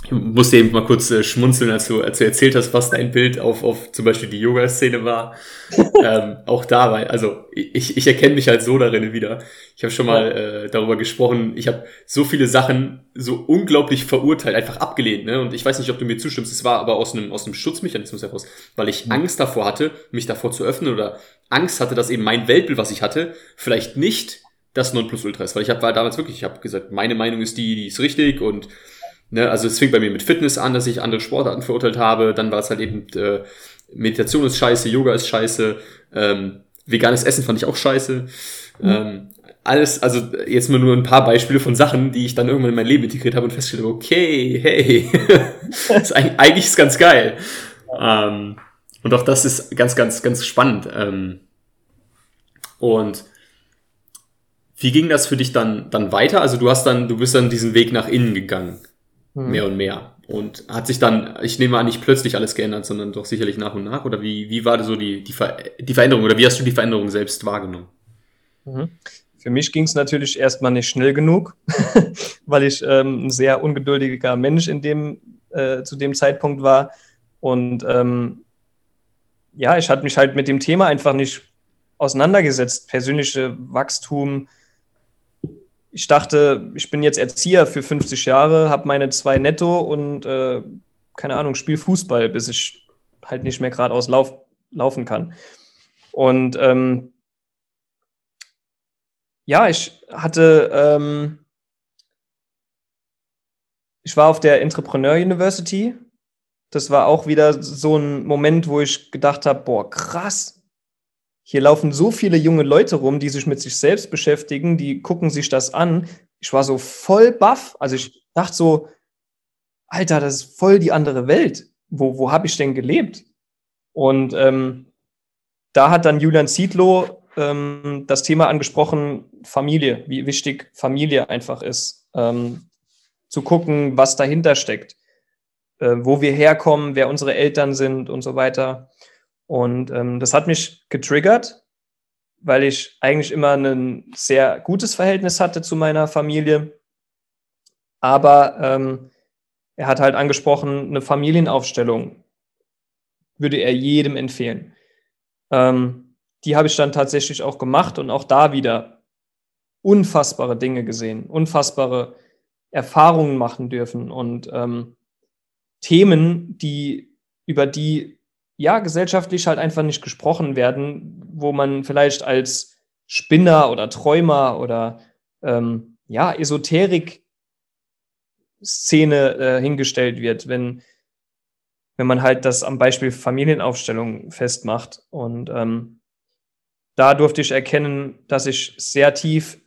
Ich musste eben mal kurz äh, schmunzeln, als du, als du erzählt hast, was dein Bild auf, auf zum Beispiel die Yoga-Szene war. [laughs] ähm, auch da war, also ich, ich erkenne mich halt so darin wieder. Ich habe schon mal äh, darüber gesprochen, ich habe so viele Sachen so unglaublich verurteilt, einfach abgelehnt. Ne? Und ich weiß nicht, ob du mir zustimmst, es war aber aus einem, aus einem Schutzmechanismus heraus, weil ich mhm. Angst davor hatte, mich davor zu öffnen oder Angst hatte, dass eben mein Weltbild, was ich hatte, vielleicht nicht das Nonplusultra ist. Weil ich habe war damals wirklich, ich habe gesagt, meine Meinung ist die, die ist richtig und Ne, also es fing bei mir mit Fitness an, dass ich andere Sportarten verurteilt habe. Dann war es halt eben, äh, Meditation ist scheiße, Yoga ist scheiße, ähm, veganes Essen fand ich auch scheiße. Mhm. Ähm, alles, also jetzt mal nur ein paar Beispiele von Sachen, die ich dann irgendwann in mein Leben integriert habe und festgestellt okay, hey, [laughs] ist eigentlich, eigentlich ist ganz geil. Ähm, und auch das ist ganz, ganz, ganz spannend. Ähm, und wie ging das für dich dann, dann weiter? Also du hast dann, du bist dann diesen Weg nach innen gegangen hm. mehr und mehr. Und hat sich dann, ich nehme an, nicht plötzlich alles geändert, sondern doch sicherlich nach und nach? Oder wie, wie war so die, die, Ver die Veränderung oder wie hast du die Veränderung selbst wahrgenommen? Mhm. Für mich ging es natürlich erstmal nicht schnell genug, [laughs] weil ich ähm, ein sehr ungeduldiger Mensch in dem, äh, zu dem Zeitpunkt war. Und ähm, ja, ich hatte mich halt mit dem Thema einfach nicht auseinandergesetzt. Persönliche Wachstum, ich dachte, ich bin jetzt Erzieher für 50 Jahre, habe meine zwei netto und äh, keine Ahnung, spiele Fußball, bis ich halt nicht mehr geradeaus lauf, laufen kann. Und ähm, ja, ich hatte, ähm, ich war auf der Entrepreneur University. Das war auch wieder so ein Moment, wo ich gedacht habe, boah, krass. Hier laufen so viele junge Leute rum, die sich mit sich selbst beschäftigen, die gucken sich das an. Ich war so voll baff. Also ich dachte so, Alter, das ist voll die andere Welt. Wo, wo habe ich denn gelebt? Und ähm, da hat dann Julian Zietlow ähm, das Thema angesprochen, Familie, wie wichtig Familie einfach ist. Ähm, zu gucken, was dahinter steckt, äh, wo wir herkommen, wer unsere Eltern sind und so weiter. Und ähm, das hat mich getriggert, weil ich eigentlich immer ein sehr gutes Verhältnis hatte zu meiner Familie. Aber ähm, er hat halt angesprochen, eine Familienaufstellung würde er jedem empfehlen. Ähm, die habe ich dann tatsächlich auch gemacht und auch da wieder unfassbare Dinge gesehen, unfassbare Erfahrungen machen dürfen und ähm, Themen, die über die ja gesellschaftlich halt einfach nicht gesprochen werden, wo man vielleicht als Spinner oder Träumer oder ähm, ja Esoterik Szene äh, hingestellt wird, wenn wenn man halt das am Beispiel Familienaufstellung festmacht. Und ähm, da durfte ich erkennen, dass ich sehr tief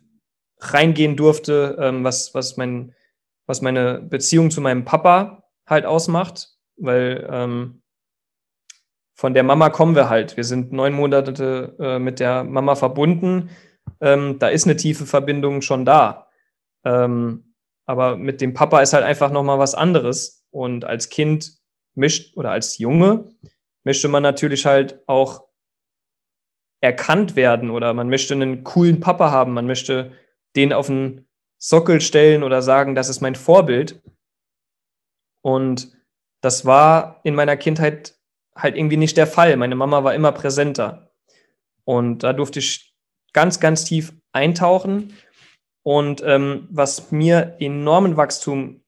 reingehen durfte, ähm, was, was, mein, was meine Beziehung zu meinem Papa halt ausmacht, weil ähm, von der Mama kommen wir halt. Wir sind neun Monate äh, mit der Mama verbunden. Ähm, da ist eine tiefe Verbindung schon da. Ähm, aber mit dem Papa ist halt einfach nochmal was anderes. Und als Kind mischt oder als Junge möchte man natürlich halt auch erkannt werden oder man möchte einen coolen Papa haben, man möchte den auf den Sockel stellen oder sagen, das ist mein Vorbild. Und das war in meiner Kindheit halt irgendwie nicht der Fall. Meine Mama war immer präsenter. Und da durfte ich ganz, ganz tief eintauchen. Und ähm, was mir enormen Wachstum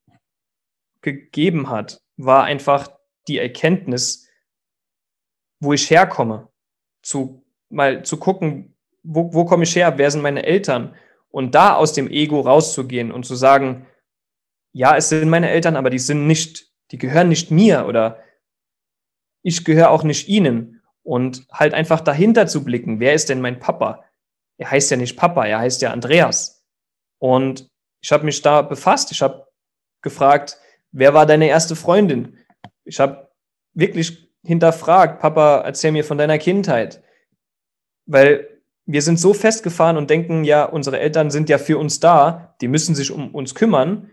gegeben hat, war einfach die Erkenntnis, wo ich herkomme, zu mal zu gucken, wo, wo komme ich her, wer sind meine Eltern und da aus dem Ego rauszugehen und zu sagen, ja, es sind meine Eltern, aber die sind nicht, die gehören nicht mir oder ich gehöre auch nicht ihnen und halt einfach dahinter zu blicken, wer ist denn mein Papa? Er heißt ja nicht Papa, er heißt ja Andreas. Und ich habe mich da befasst, ich habe gefragt, wer war deine erste Freundin? Ich habe wirklich hinterfragt, Papa, erzähl mir von deiner Kindheit. Weil wir sind so festgefahren und denken, ja, unsere Eltern sind ja für uns da, die müssen sich um uns kümmern,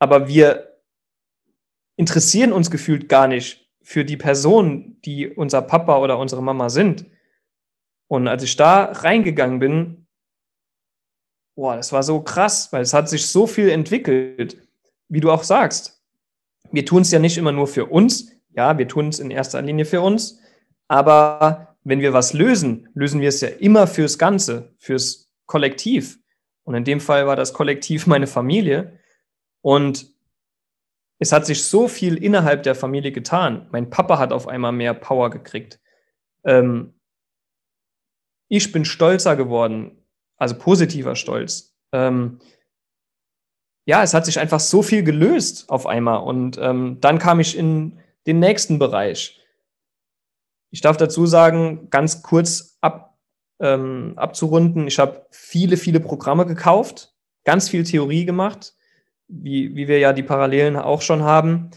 aber wir interessieren uns gefühlt gar nicht für die Person, die unser Papa oder unsere Mama sind. Und als ich da reingegangen bin, boah, das war so krass, weil es hat sich so viel entwickelt, wie du auch sagst. Wir tun es ja nicht immer nur für uns, ja, wir tun es in erster Linie für uns, aber wenn wir was lösen, lösen wir es ja immer fürs Ganze, fürs Kollektiv. Und in dem Fall war das Kollektiv meine Familie. Und es hat sich so viel innerhalb der Familie getan. Mein Papa hat auf einmal mehr Power gekriegt. Ähm, ich bin stolzer geworden, also positiver Stolz. Ähm, ja, es hat sich einfach so viel gelöst auf einmal. Und ähm, dann kam ich in den nächsten Bereich. Ich darf dazu sagen, ganz kurz ab, ähm, abzurunden, ich habe viele, viele Programme gekauft, ganz viel Theorie gemacht, wie, wie wir ja die Parallelen auch schon haben,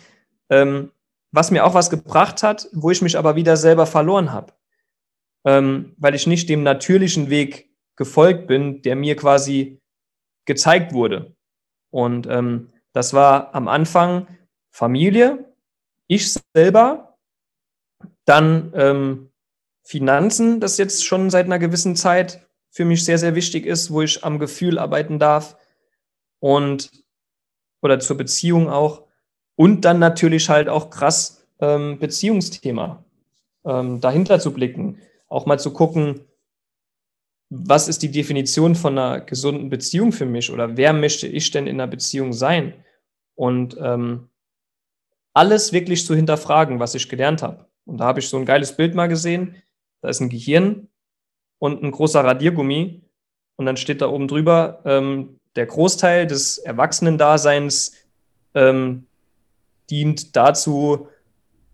ähm, was mir auch was gebracht hat, wo ich mich aber wieder selber verloren habe, ähm, weil ich nicht dem natürlichen Weg gefolgt bin, der mir quasi gezeigt wurde. Und ähm, das war am Anfang Familie, ich selber, dann ähm, Finanzen, das jetzt schon seit einer gewissen Zeit für mich sehr, sehr wichtig ist, wo ich am Gefühl arbeiten darf. Und oder zur Beziehung auch. Und dann natürlich halt auch krass ähm, Beziehungsthema. Ähm, dahinter zu blicken, auch mal zu gucken, was ist die Definition von einer gesunden Beziehung für mich oder wer möchte ich denn in einer Beziehung sein? Und ähm, alles wirklich zu hinterfragen, was ich gelernt habe. Und da habe ich so ein geiles Bild mal gesehen. Da ist ein Gehirn und ein großer Radiergummi. Und dann steht da oben drüber, ähm, der Großteil des Erwachsenendaseins ähm, dient dazu,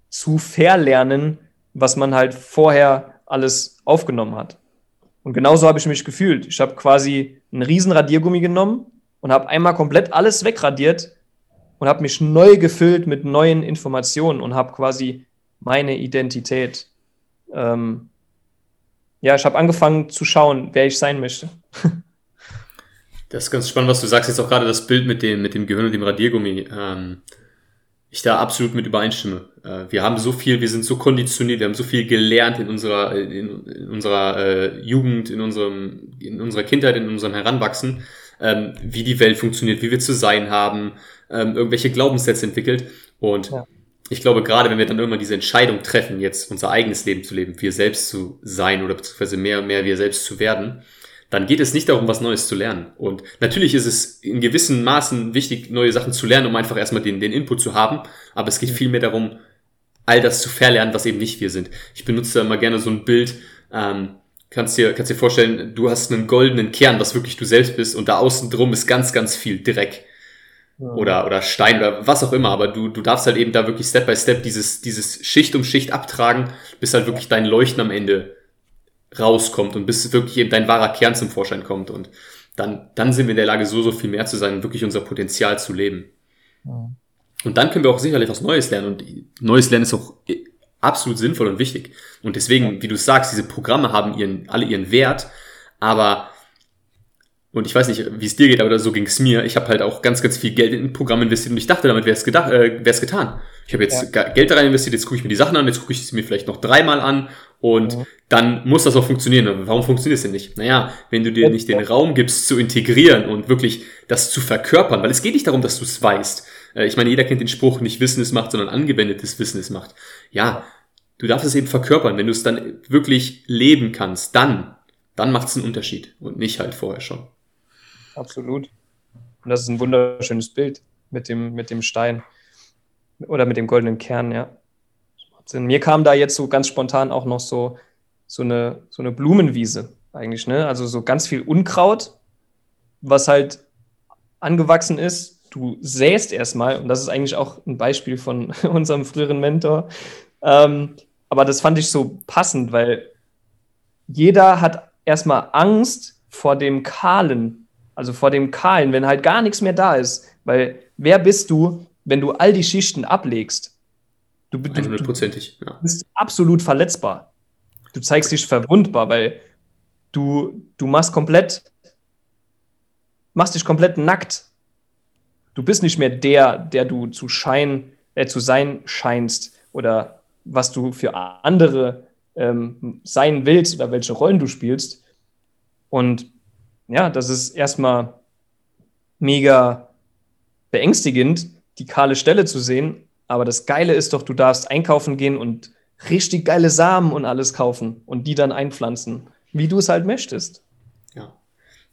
zu verlernen, was man halt vorher alles aufgenommen hat. Und genauso habe ich mich gefühlt. Ich habe quasi einen riesen Radiergummi genommen und habe einmal komplett alles wegradiert und habe mich neu gefüllt mit neuen Informationen und habe quasi meine Identität. Ähm, ja, ich habe angefangen zu schauen, wer ich sein möchte. [laughs] Das ist ganz spannend, was du sagst. Jetzt auch gerade das Bild mit dem, mit dem Gehirn und dem Radiergummi. Ähm, ich da absolut mit übereinstimme. Äh, wir haben so viel, wir sind so konditioniert, wir haben so viel gelernt in unserer, in, in unserer äh, Jugend, in unserem, in unserer Kindheit, in unserem Heranwachsen, ähm, wie die Welt funktioniert, wie wir zu sein haben, ähm, irgendwelche Glaubenssätze entwickelt. Und ja. ich glaube, gerade wenn wir dann irgendwann diese Entscheidung treffen, jetzt unser eigenes Leben zu leben, wir selbst zu sein oder beziehungsweise mehr und mehr wir selbst zu werden, dann geht es nicht darum, was Neues zu lernen. Und natürlich ist es in gewissen Maßen wichtig, neue Sachen zu lernen, um einfach erstmal den, den Input zu haben. Aber es geht vielmehr darum, all das zu verlernen, was eben nicht wir sind. Ich benutze da immer gerne so ein Bild, ähm, kannst dir, kannst dir vorstellen, du hast einen goldenen Kern, was wirklich du selbst bist, und da außen drum ist ganz, ganz viel Dreck oder, oder Stein oder was auch immer, aber du, du darfst halt eben da wirklich Step by Step dieses, dieses Schicht um Schicht abtragen, bis halt wirklich dein Leuchten am Ende rauskommt und bis wirklich eben dein wahrer Kern zum Vorschein kommt und dann, dann sind wir in der Lage, so, so viel mehr zu sein und wirklich unser Potenzial zu leben. Ja. Und dann können wir auch sicherlich was Neues lernen und Neues Lernen ist auch absolut sinnvoll und wichtig. Und deswegen, wie du sagst, diese Programme haben ihren, alle ihren Wert, aber und ich weiß nicht, wie es dir geht, aber so ging es mir. Ich habe halt auch ganz, ganz viel Geld in ein Programm investiert und ich dachte, damit wäre es gedacht, äh, wär's getan. Ich habe jetzt ja. Geld da rein investiert, jetzt gucke ich mir die Sachen an, jetzt gucke ich sie mir vielleicht noch dreimal an und mhm. dann muss das auch funktionieren. Warum funktioniert es denn nicht? Naja, wenn du dir nicht den Raum gibst zu integrieren und wirklich das zu verkörpern, weil es geht nicht darum, dass du es weißt. Äh, ich meine, jeder kennt den Spruch, nicht Wissen ist Macht, sondern angewendetes Wissen ist Macht. Ja, du darfst es eben verkörpern. Wenn du es dann wirklich leben kannst, dann, dann macht es einen Unterschied und nicht halt vorher schon absolut. Und das ist ein wunderschönes Bild mit dem, mit dem Stein oder mit dem goldenen Kern, ja. Mir kam da jetzt so ganz spontan auch noch so, so, eine, so eine Blumenwiese eigentlich, ne? Also so ganz viel Unkraut, was halt angewachsen ist. Du säst erstmal, und das ist eigentlich auch ein Beispiel von [laughs] unserem früheren Mentor. Ähm, aber das fand ich so passend, weil jeder hat erstmal Angst vor dem Kahlen, also vor dem Kahlen, wenn halt gar nichts mehr da ist. Weil wer bist du, wenn du all die Schichten ablegst? Du, du, du ja. bist absolut verletzbar. Du zeigst dich verwundbar, weil du, du machst komplett, machst dich komplett nackt. Du bist nicht mehr der, der du zu scheinen, äh, zu sein scheinst oder was du für andere ähm, sein willst oder welche Rollen du spielst. Und ja, das ist erstmal mega beängstigend, die kahle Stelle zu sehen. Aber das Geile ist doch, du darfst einkaufen gehen und richtig geile Samen und alles kaufen und die dann einpflanzen, wie du es halt möchtest. Ja.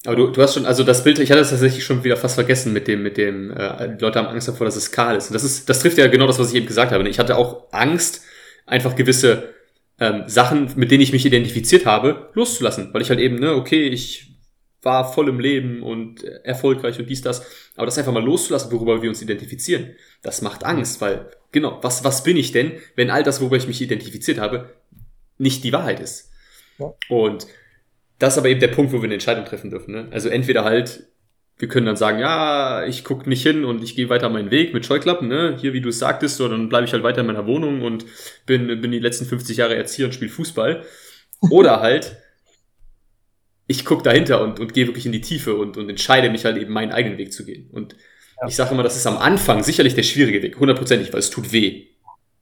Aber du, du hast schon, also das Bild, ich hatte das tatsächlich schon wieder fast vergessen mit dem, mit dem, äh, die Leute haben Angst davor, dass es kahl ist. Und das ist, das trifft ja genau das, was ich eben gesagt habe. Ich hatte auch Angst, einfach gewisse ähm, Sachen, mit denen ich mich identifiziert habe, loszulassen. Weil ich halt eben, ne, okay, ich war voll im Leben und erfolgreich und dies, das. Aber das einfach mal loszulassen, worüber wir uns identifizieren, das macht Angst, weil, genau, was, was bin ich denn, wenn all das, worüber ich mich identifiziert habe, nicht die Wahrheit ist? Ja. Und das ist aber eben der Punkt, wo wir eine Entscheidung treffen dürfen. Ne? Also entweder halt, wir können dann sagen, ja, ich gucke nicht hin und ich gehe weiter meinen Weg mit Scheuklappen, ne? Hier, wie du es sagtest, so, dann bleibe ich halt weiter in meiner Wohnung und bin, bin die letzten 50 Jahre Erzieher und spiele Fußball. Oder halt, ich gucke dahinter und, und gehe wirklich in die Tiefe und, und entscheide mich halt eben meinen eigenen Weg zu gehen. Und ja. ich sage immer, das ist am Anfang sicherlich der schwierige Weg, hundertprozentig, weil es tut weh.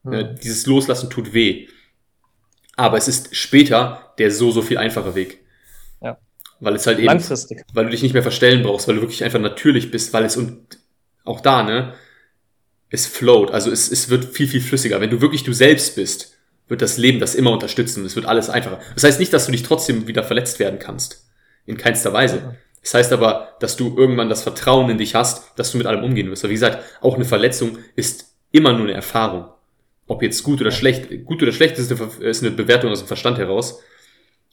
Mhm. Ja, dieses Loslassen tut weh. Aber es ist später der so, so viel einfache Weg. Ja. Weil es halt eben, Langfristig. weil du dich nicht mehr verstellen brauchst, weil du wirklich einfach natürlich bist, weil es und auch da, ne, es float, also es, es wird viel, viel flüssiger. Wenn du wirklich du selbst bist, wird das Leben das immer unterstützen. Es wird alles einfacher. Das heißt nicht, dass du dich trotzdem wieder verletzt werden kannst. In keinster Weise. Das heißt aber, dass du irgendwann das Vertrauen in dich hast, dass du mit allem umgehen wirst. Aber wie gesagt, auch eine Verletzung ist immer nur eine Erfahrung. Ob jetzt gut oder schlecht, gut oder schlecht ist eine, ist eine Bewertung aus dem Verstand heraus.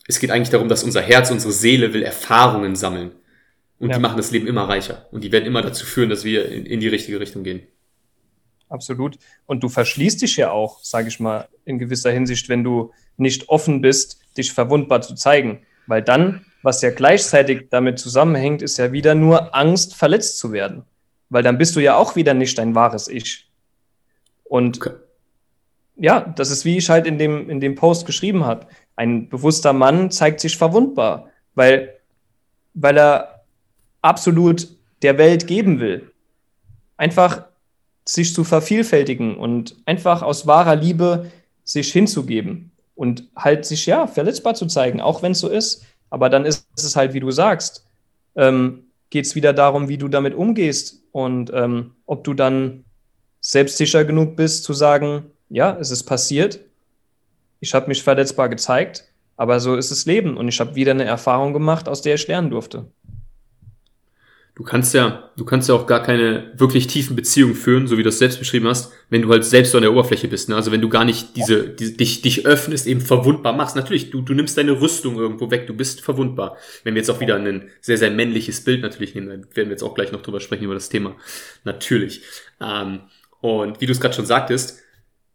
Es geht eigentlich darum, dass unser Herz, unsere Seele will Erfahrungen sammeln. Und ja. die machen das Leben immer reicher. Und die werden immer dazu führen, dass wir in, in die richtige Richtung gehen. Absolut. Und du verschließt dich ja auch, sage ich mal, in gewisser Hinsicht, wenn du nicht offen bist, dich verwundbar zu zeigen. Weil dann, was ja gleichzeitig damit zusammenhängt, ist ja wieder nur Angst, verletzt zu werden. Weil dann bist du ja auch wieder nicht dein wahres Ich. Und okay. ja, das ist wie ich halt in dem, in dem Post geschrieben habe. Ein bewusster Mann zeigt sich verwundbar, weil, weil er absolut der Welt geben will. Einfach sich zu vervielfältigen und einfach aus wahrer Liebe sich hinzugeben und halt sich ja verletzbar zu zeigen, auch wenn es so ist. Aber dann ist es halt, wie du sagst, ähm, geht es wieder darum, wie du damit umgehst und ähm, ob du dann selbstsicher genug bist zu sagen, ja, es ist passiert, ich habe mich verletzbar gezeigt, aber so ist das Leben und ich habe wieder eine Erfahrung gemacht, aus der ich lernen durfte du kannst ja, du kannst ja auch gar keine wirklich tiefen Beziehungen führen, so wie du es selbst beschrieben hast, wenn du halt selbst so an der Oberfläche bist. Ne? Also wenn du gar nicht diese, diese dich, dich öffnest, eben verwundbar machst. Natürlich, du, du nimmst deine Rüstung irgendwo weg, du bist verwundbar. Wenn wir jetzt auch wieder ein sehr, sehr männliches Bild natürlich nehmen, dann werden wir jetzt auch gleich noch drüber sprechen über das Thema. Natürlich. Ähm, und wie du es gerade schon sagtest,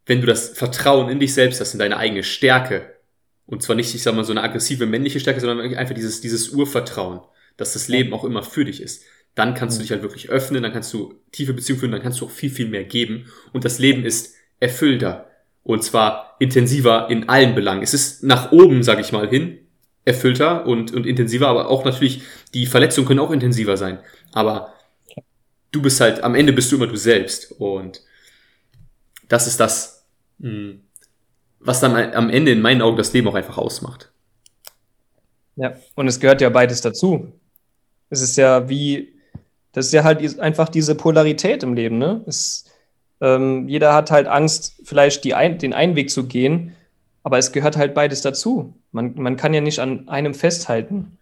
wenn du das Vertrauen in dich selbst hast, in deine eigene Stärke, und zwar nicht, ich sag mal, so eine aggressive männliche Stärke, sondern einfach dieses, dieses Urvertrauen, dass das Leben auch immer für dich ist dann kannst du dich halt wirklich öffnen, dann kannst du tiefe Beziehungen führen, dann kannst du auch viel, viel mehr geben. Und das Leben ist erfüllter. Und zwar intensiver in allen Belangen. Es ist nach oben, sag ich mal, hin, erfüllter und, und intensiver, aber auch natürlich, die Verletzungen können auch intensiver sein. Aber du bist halt, am Ende bist du immer du selbst. Und das ist das, hm, was dann am Ende in meinen Augen das Leben auch einfach ausmacht. Ja, und es gehört ja beides dazu. Es ist ja wie das ist ja halt einfach diese Polarität im Leben. Ne? Es, ähm, jeder hat halt Angst, vielleicht ein, den einen Weg zu gehen, aber es gehört halt beides dazu. Man, man kann ja nicht an einem festhalten.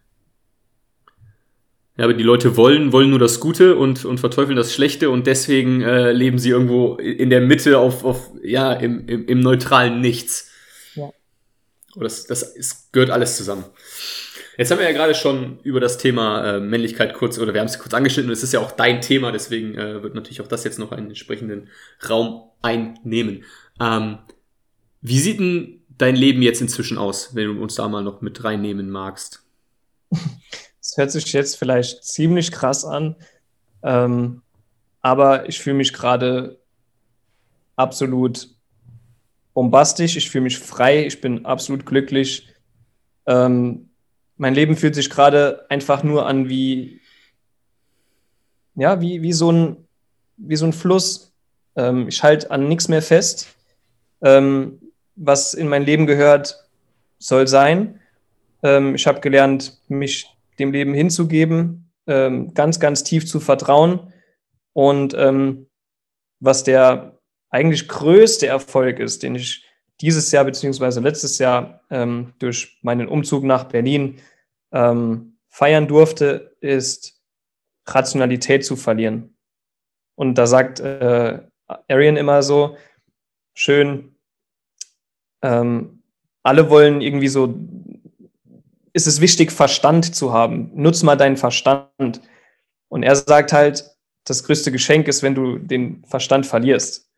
Ja, aber die Leute wollen, wollen nur das Gute und, und verteufeln das Schlechte und deswegen äh, leben sie irgendwo in der Mitte auf, auf ja, im, im, im neutralen Nichts. Ja. Das, das ist, gehört alles zusammen. Jetzt haben wir ja gerade schon über das Thema äh, Männlichkeit kurz, oder wir haben es kurz angeschnitten, und es ist ja auch dein Thema, deswegen äh, wird natürlich auch das jetzt noch einen entsprechenden Raum einnehmen. Ähm, wie sieht denn dein Leben jetzt inzwischen aus, wenn du uns da mal noch mit reinnehmen magst? Das hört sich jetzt vielleicht ziemlich krass an, ähm, aber ich fühle mich gerade absolut bombastisch, ich fühle mich frei, ich bin absolut glücklich. Ähm, mein Leben fühlt sich gerade einfach nur an wie, ja, wie, wie, so, ein, wie so ein Fluss. Ähm, ich halte an nichts mehr fest. Ähm, was in mein Leben gehört, soll sein. Ähm, ich habe gelernt, mich dem Leben hinzugeben, ähm, ganz, ganz tief zu vertrauen. Und ähm, was der eigentlich größte Erfolg ist, den ich dieses Jahr beziehungsweise letztes Jahr ähm, durch meinen Umzug nach Berlin ähm, feiern durfte, ist Rationalität zu verlieren. Und da sagt äh, Arian immer so schön, ähm, alle wollen irgendwie so, ist es wichtig, Verstand zu haben. Nutz mal deinen Verstand. Und er sagt halt, das größte Geschenk ist, wenn du den Verstand verlierst.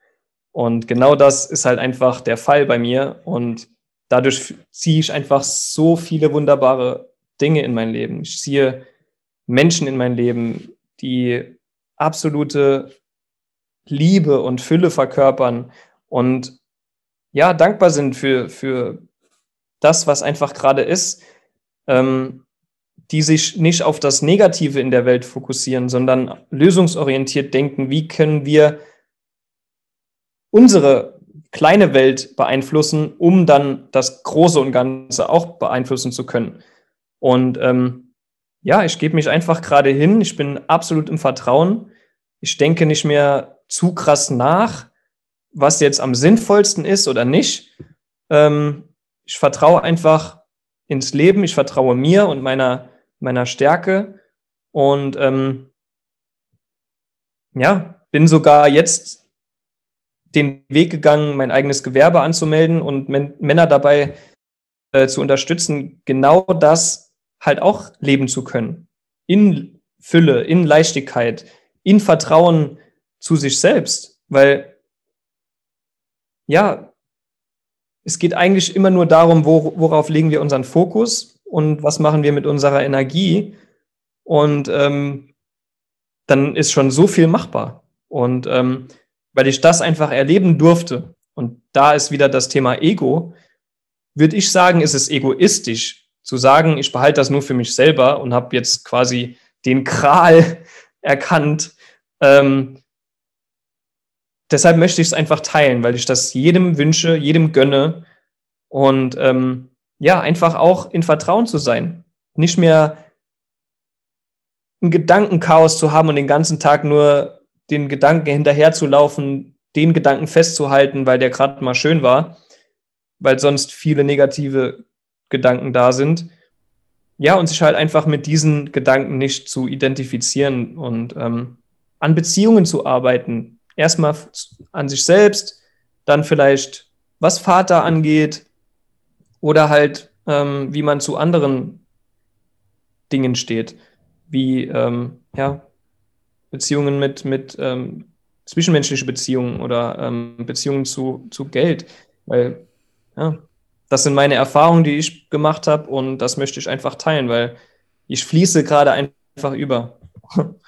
Und genau das ist halt einfach der Fall bei mir. Und dadurch ziehe ich einfach so viele wunderbare Dinge in mein Leben. Ich ziehe Menschen in mein Leben, die absolute Liebe und Fülle verkörpern und ja, dankbar sind für, für das, was einfach gerade ist, ähm, die sich nicht auf das Negative in der Welt fokussieren, sondern lösungsorientiert denken, wie können wir unsere kleine Welt beeinflussen, um dann das Große und Ganze auch beeinflussen zu können. Und ähm, ja, ich gebe mich einfach gerade hin. Ich bin absolut im Vertrauen. Ich denke nicht mehr zu krass nach, was jetzt am sinnvollsten ist oder nicht. Ähm, ich vertraue einfach ins Leben. Ich vertraue mir und meiner, meiner Stärke. Und ähm, ja, bin sogar jetzt den Weg gegangen, mein eigenes Gewerbe anzumelden und Männer dabei äh, zu unterstützen, genau das halt auch leben zu können. In Fülle, in Leichtigkeit, in Vertrauen zu sich selbst. Weil, ja, es geht eigentlich immer nur darum, wo, worauf legen wir unseren Fokus und was machen wir mit unserer Energie. Und ähm, dann ist schon so viel machbar. Und ähm, weil ich das einfach erleben durfte, und da ist wieder das Thema Ego, würde ich sagen, ist es egoistisch zu sagen, ich behalte das nur für mich selber und habe jetzt quasi den Kral [laughs] erkannt. Ähm, deshalb möchte ich es einfach teilen, weil ich das jedem wünsche, jedem gönne und ähm, ja, einfach auch in Vertrauen zu sein. Nicht mehr ein Gedankenchaos zu haben und den ganzen Tag nur den Gedanken hinterherzulaufen, den Gedanken festzuhalten, weil der gerade mal schön war, weil sonst viele negative Gedanken da sind. Ja, und sich halt einfach mit diesen Gedanken nicht zu identifizieren und ähm, an Beziehungen zu arbeiten. Erstmal an sich selbst, dann vielleicht, was Vater angeht oder halt, ähm, wie man zu anderen Dingen steht, wie ähm, ja, Beziehungen mit, mit ähm, zwischenmenschliche Beziehungen oder ähm, Beziehungen zu, zu Geld. Weil ja, das sind meine Erfahrungen, die ich gemacht habe und das möchte ich einfach teilen, weil ich fließe gerade einfach über. [laughs]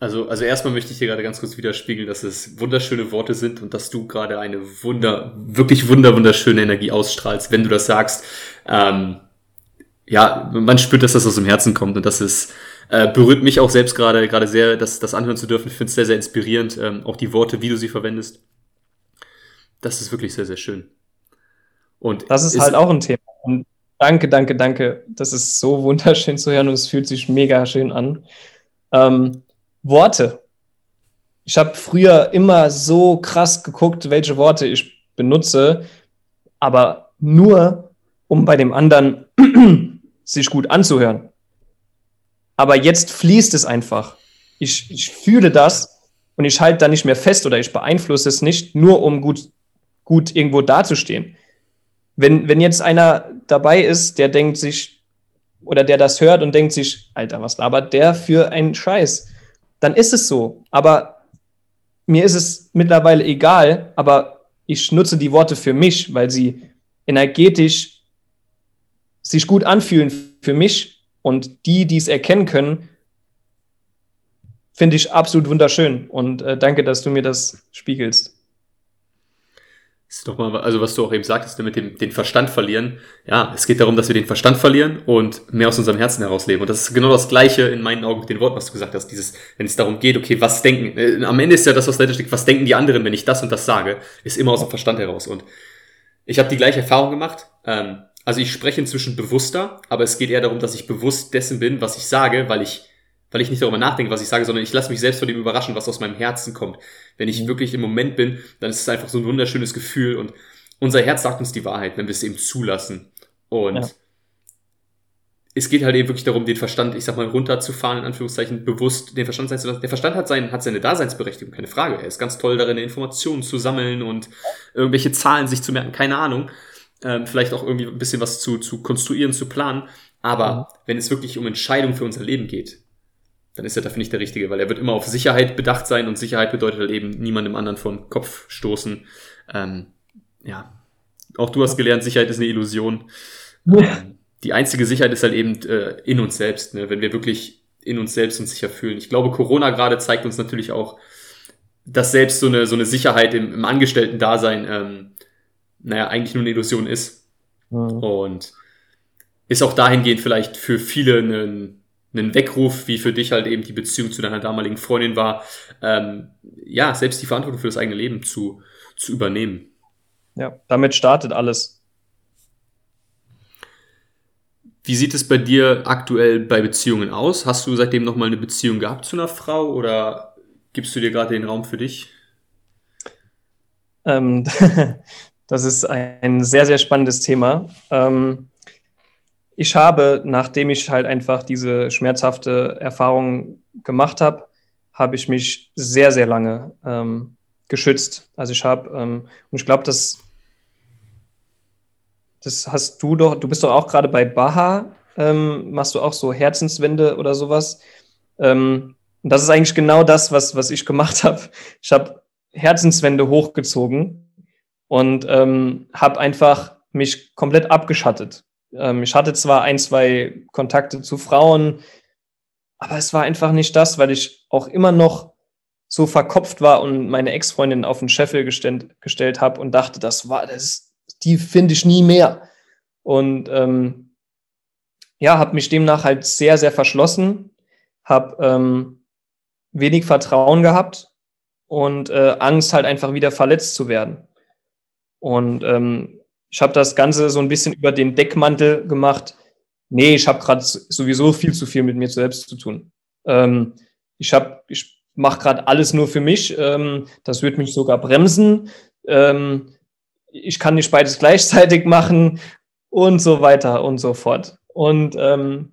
Also, also erstmal möchte ich dir gerade ganz kurz widerspiegeln, dass es wunderschöne Worte sind und dass du gerade eine wunder, wirklich wunder, wunderschöne Energie ausstrahlst, wenn du das sagst. Ähm, ja, man spürt, dass das aus dem Herzen kommt und das ist, äh, berührt mich auch selbst gerade, gerade sehr, das, das anhören zu dürfen. Ich finde es sehr, sehr inspirierend, ähm, auch die Worte, wie du sie verwendest. Das ist wirklich sehr, sehr schön. Und das ist, ist halt auch ein Thema. Und danke, danke, danke. Das ist so [laughs] wunderschön zu hören und es fühlt sich mega schön an. Ähm, Worte. Ich habe früher immer so krass geguckt, welche Worte ich benutze, aber nur, um bei dem anderen [clears throat] sich gut anzuhören. Aber jetzt fließt es einfach. Ich, ich fühle das und ich halte da nicht mehr fest oder ich beeinflusse es nicht, nur um gut gut irgendwo dazustehen. Wenn, wenn jetzt einer dabei ist, der denkt sich, oder der das hört und denkt sich, Alter, was labert der für einen Scheiß? Dann ist es so. Aber mir ist es mittlerweile egal, aber ich nutze die Worte für mich, weil sie energetisch sich gut anfühlen für mich und die, die es erkennen können, finde ich absolut wunderschön. Und äh, danke, dass du mir das spiegelst ist doch mal, also was du auch eben sagtest, mit dem den Verstand verlieren. Ja, es geht darum, dass wir den Verstand verlieren und mehr aus unserem Herzen herausleben. Und das ist genau das Gleiche in meinen Augen mit den Worten, was du gesagt hast. Dieses, wenn es darum geht, okay, was denken, äh, am Ende ist ja das, was dahinter steckt, was denken die anderen, wenn ich das und das sage, ist immer aus dem Verstand heraus. Und ich habe die gleiche Erfahrung gemacht. Ähm, also ich spreche inzwischen bewusster, aber es geht eher darum, dass ich bewusst dessen bin, was ich sage, weil ich weil ich nicht darüber nachdenke, was ich sage, sondern ich lasse mich selbst von dem überraschen, was aus meinem Herzen kommt. Wenn ich mhm. wirklich im Moment bin, dann ist es einfach so ein wunderschönes Gefühl und unser Herz sagt uns die Wahrheit, wenn wir es eben zulassen. Und ja. es geht halt eben wirklich darum, den Verstand, ich sag mal, runterzufahren, in Anführungszeichen, bewusst den Verstand sein zu lassen. Der Verstand hat, sein, hat seine Daseinsberechtigung, keine Frage. Er ist ganz toll darin, Informationen zu sammeln und irgendwelche Zahlen sich zu merken, keine Ahnung. Ähm, vielleicht auch irgendwie ein bisschen was zu, zu konstruieren, zu planen. Aber mhm. wenn es wirklich um Entscheidungen für unser Leben geht, dann ist er dafür nicht der Richtige, weil er wird immer auf Sicherheit bedacht sein und Sicherheit bedeutet halt eben niemandem anderen von Kopf stoßen. Ähm, ja, auch du hast gelernt, Sicherheit ist eine Illusion. Ähm, die einzige Sicherheit ist halt eben äh, in uns selbst, ne? wenn wir wirklich in uns selbst uns sicher fühlen. Ich glaube, Corona gerade zeigt uns natürlich auch, dass selbst so eine, so eine Sicherheit im, im Angestellten-Dasein, ähm, naja, eigentlich nur eine Illusion ist. Mhm. Und ist auch dahingehend vielleicht für viele ein einen Weckruf, wie für dich halt eben die Beziehung zu deiner damaligen Freundin war, ähm, ja, selbst die Verantwortung für das eigene Leben zu, zu übernehmen. Ja, damit startet alles. Wie sieht es bei dir aktuell bei Beziehungen aus? Hast du seitdem nochmal eine Beziehung gehabt zu einer Frau oder gibst du dir gerade den Raum für dich? Ähm, [laughs] das ist ein sehr, sehr spannendes Thema. Ähm, ich habe, nachdem ich halt einfach diese schmerzhafte Erfahrung gemacht habe, habe ich mich sehr, sehr lange ähm, geschützt. Also ich habe, ähm, und ich glaube, das, das hast du doch, du bist doch auch gerade bei Baha, ähm, machst du auch so Herzenswände oder sowas. Ähm, und das ist eigentlich genau das, was, was ich gemacht habe. Ich habe Herzenswände hochgezogen und ähm, habe einfach mich komplett abgeschattet. Ähm, ich hatte zwar ein, zwei Kontakte zu Frauen, aber es war einfach nicht das, weil ich auch immer noch so verkopft war und meine Ex-Freundin auf den Scheffel gestellt, gestellt habe und dachte, das war, das die finde ich nie mehr. Und ähm, ja, habe mich demnach halt sehr, sehr verschlossen, habe ähm, wenig Vertrauen gehabt und äh, Angst halt einfach wieder verletzt zu werden. Und ähm, ich habe das Ganze so ein bisschen über den Deckmantel gemacht. Nee, ich habe gerade sowieso viel zu viel mit mir selbst zu tun. Ähm, ich habe, ich mache gerade alles nur für mich. Ähm, das wird mich sogar bremsen. Ähm, ich kann nicht beides [laughs] gleichzeitig machen und so weiter und so fort. Und ähm,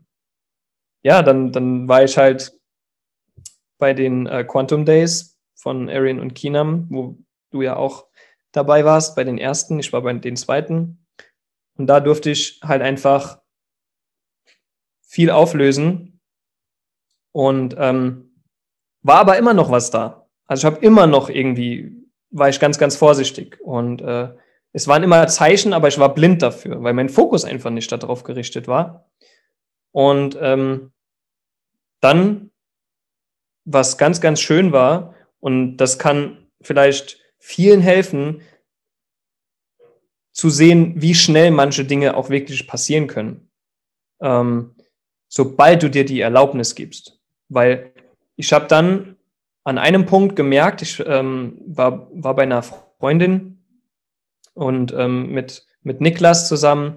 ja, dann, dann war ich halt bei den äh, Quantum Days von Erin und Kinam, wo du ja auch dabei warst, bei den ersten, ich war bei den zweiten. Und da durfte ich halt einfach viel auflösen und ähm, war aber immer noch was da. Also ich habe immer noch irgendwie, war ich ganz, ganz vorsichtig und äh, es waren immer Zeichen, aber ich war blind dafür, weil mein Fokus einfach nicht darauf gerichtet war. Und ähm, dann, was ganz, ganz schön war, und das kann vielleicht vielen helfen, zu sehen, wie schnell manche Dinge auch wirklich passieren können. Ähm, sobald du dir die Erlaubnis gibst. Weil ich habe dann an einem Punkt gemerkt, ich ähm, war, war bei einer Freundin und ähm, mit, mit Niklas zusammen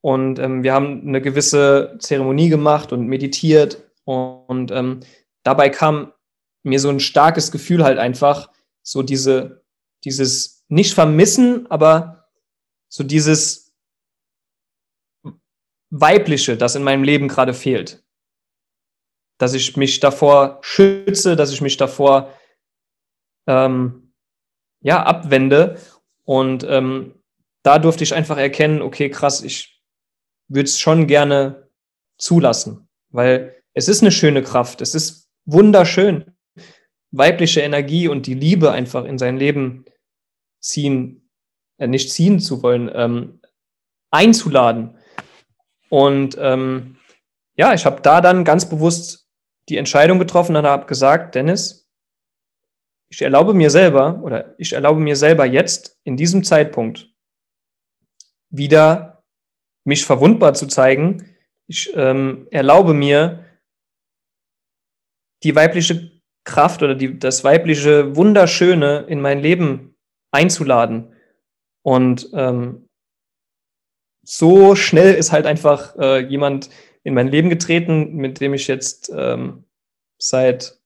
und ähm, wir haben eine gewisse Zeremonie gemacht und meditiert und, und ähm, dabei kam mir so ein starkes Gefühl halt einfach, so diese, dieses nicht vermissen, aber so dieses Weibliche, das in meinem Leben gerade fehlt. Dass ich mich davor schütze, dass ich mich davor ähm, ja, abwende. Und ähm, da durfte ich einfach erkennen, okay, krass, ich würde es schon gerne zulassen, weil es ist eine schöne Kraft, es ist wunderschön, weibliche Energie und die Liebe einfach in sein Leben ziehen, äh, nicht ziehen zu wollen, ähm, einzuladen. Und ähm, ja, ich habe da dann ganz bewusst die Entscheidung getroffen und habe gesagt, Dennis, ich erlaube mir selber oder ich erlaube mir selber jetzt in diesem Zeitpunkt wieder mich verwundbar zu zeigen. Ich ähm, erlaube mir die weibliche Kraft oder die, das weibliche Wunderschöne in mein Leben einzuladen. Und ähm, so schnell ist halt einfach äh, jemand in mein Leben getreten, mit dem ich jetzt ähm, seit,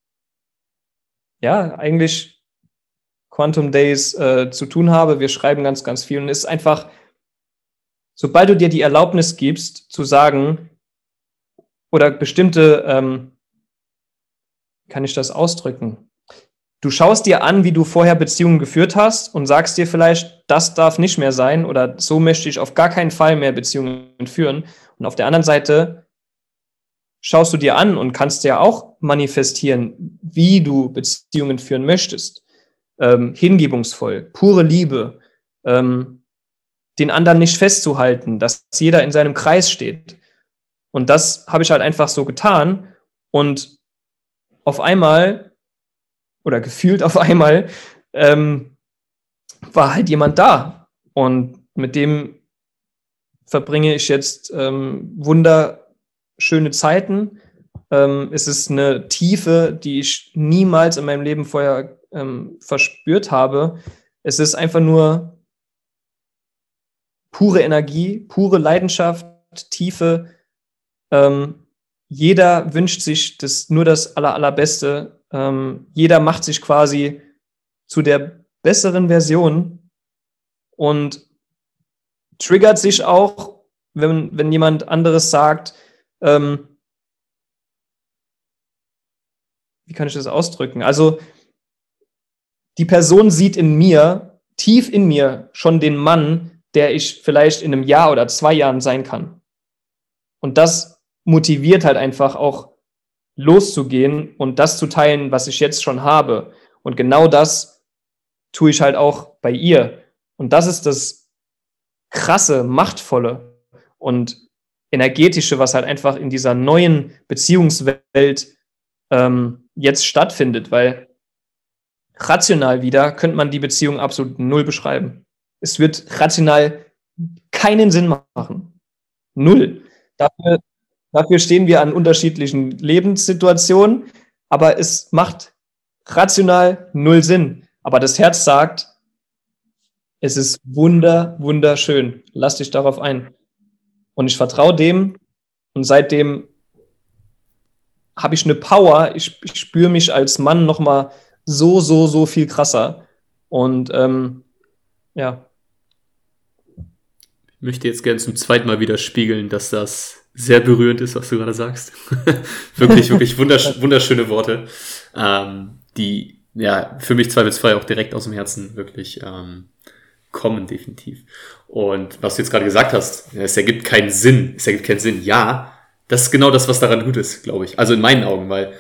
ja, eigentlich Quantum Days äh, zu tun habe. Wir schreiben ganz, ganz viel und es ist einfach, sobald du dir die Erlaubnis gibst, zu sagen, oder bestimmte, ähm, kann ich das ausdrücken? Du schaust dir an, wie du vorher Beziehungen geführt hast und sagst dir vielleicht, das darf nicht mehr sein oder so möchte ich auf gar keinen Fall mehr Beziehungen führen. Und auf der anderen Seite schaust du dir an und kannst ja auch manifestieren, wie du Beziehungen führen möchtest. Ähm, hingebungsvoll, pure Liebe, ähm, den anderen nicht festzuhalten, dass jeder in seinem Kreis steht. Und das habe ich halt einfach so getan. Und auf einmal oder gefühlt auf einmal ähm, war halt jemand da. Und mit dem verbringe ich jetzt ähm, wunderschöne Zeiten. Ähm, es ist eine Tiefe, die ich niemals in meinem Leben vorher ähm, verspürt habe. Es ist einfach nur pure Energie, pure Leidenschaft, Tiefe. Ähm, jeder wünscht sich das, nur das Aller, Allerbeste ähm, jeder macht sich quasi zu der besseren Version und triggert sich auch, wenn, wenn jemand anderes sagt, ähm, wie kann ich das ausdrücken? Also die Person sieht in mir, tief in mir, schon den Mann, der ich vielleicht in einem Jahr oder zwei Jahren sein kann. Und das motiviert halt einfach auch loszugehen und das zu teilen, was ich jetzt schon habe. Und genau das tue ich halt auch bei ihr. Und das ist das krasse, machtvolle und energetische, was halt einfach in dieser neuen Beziehungswelt ähm, jetzt stattfindet, weil rational wieder könnte man die Beziehung absolut null beschreiben. Es wird rational keinen Sinn machen. Null. Dafür, dafür stehen wir an unterschiedlichen Lebenssituationen, aber es macht rational null Sinn. Aber das Herz sagt, es ist wunder, wunderschön. Lass dich darauf ein. Und ich vertraue dem und seitdem habe ich eine Power. Ich, ich spüre mich als Mann nochmal so, so, so viel krasser. Und ähm, ja. Ich möchte jetzt gerne zum zweiten Mal widerspiegeln, dass das sehr berührend ist, was du gerade sagst. [laughs] wirklich, wirklich wundersch [laughs] wunderschöne Worte, ähm, die ja für mich zweifelsfrei auch direkt aus dem Herzen wirklich ähm, kommen, definitiv. Und was du jetzt gerade gesagt hast, es ergibt keinen Sinn, es ergibt keinen Sinn. Ja, das ist genau das, was daran gut ist, glaube ich. Also in meinen Augen, weil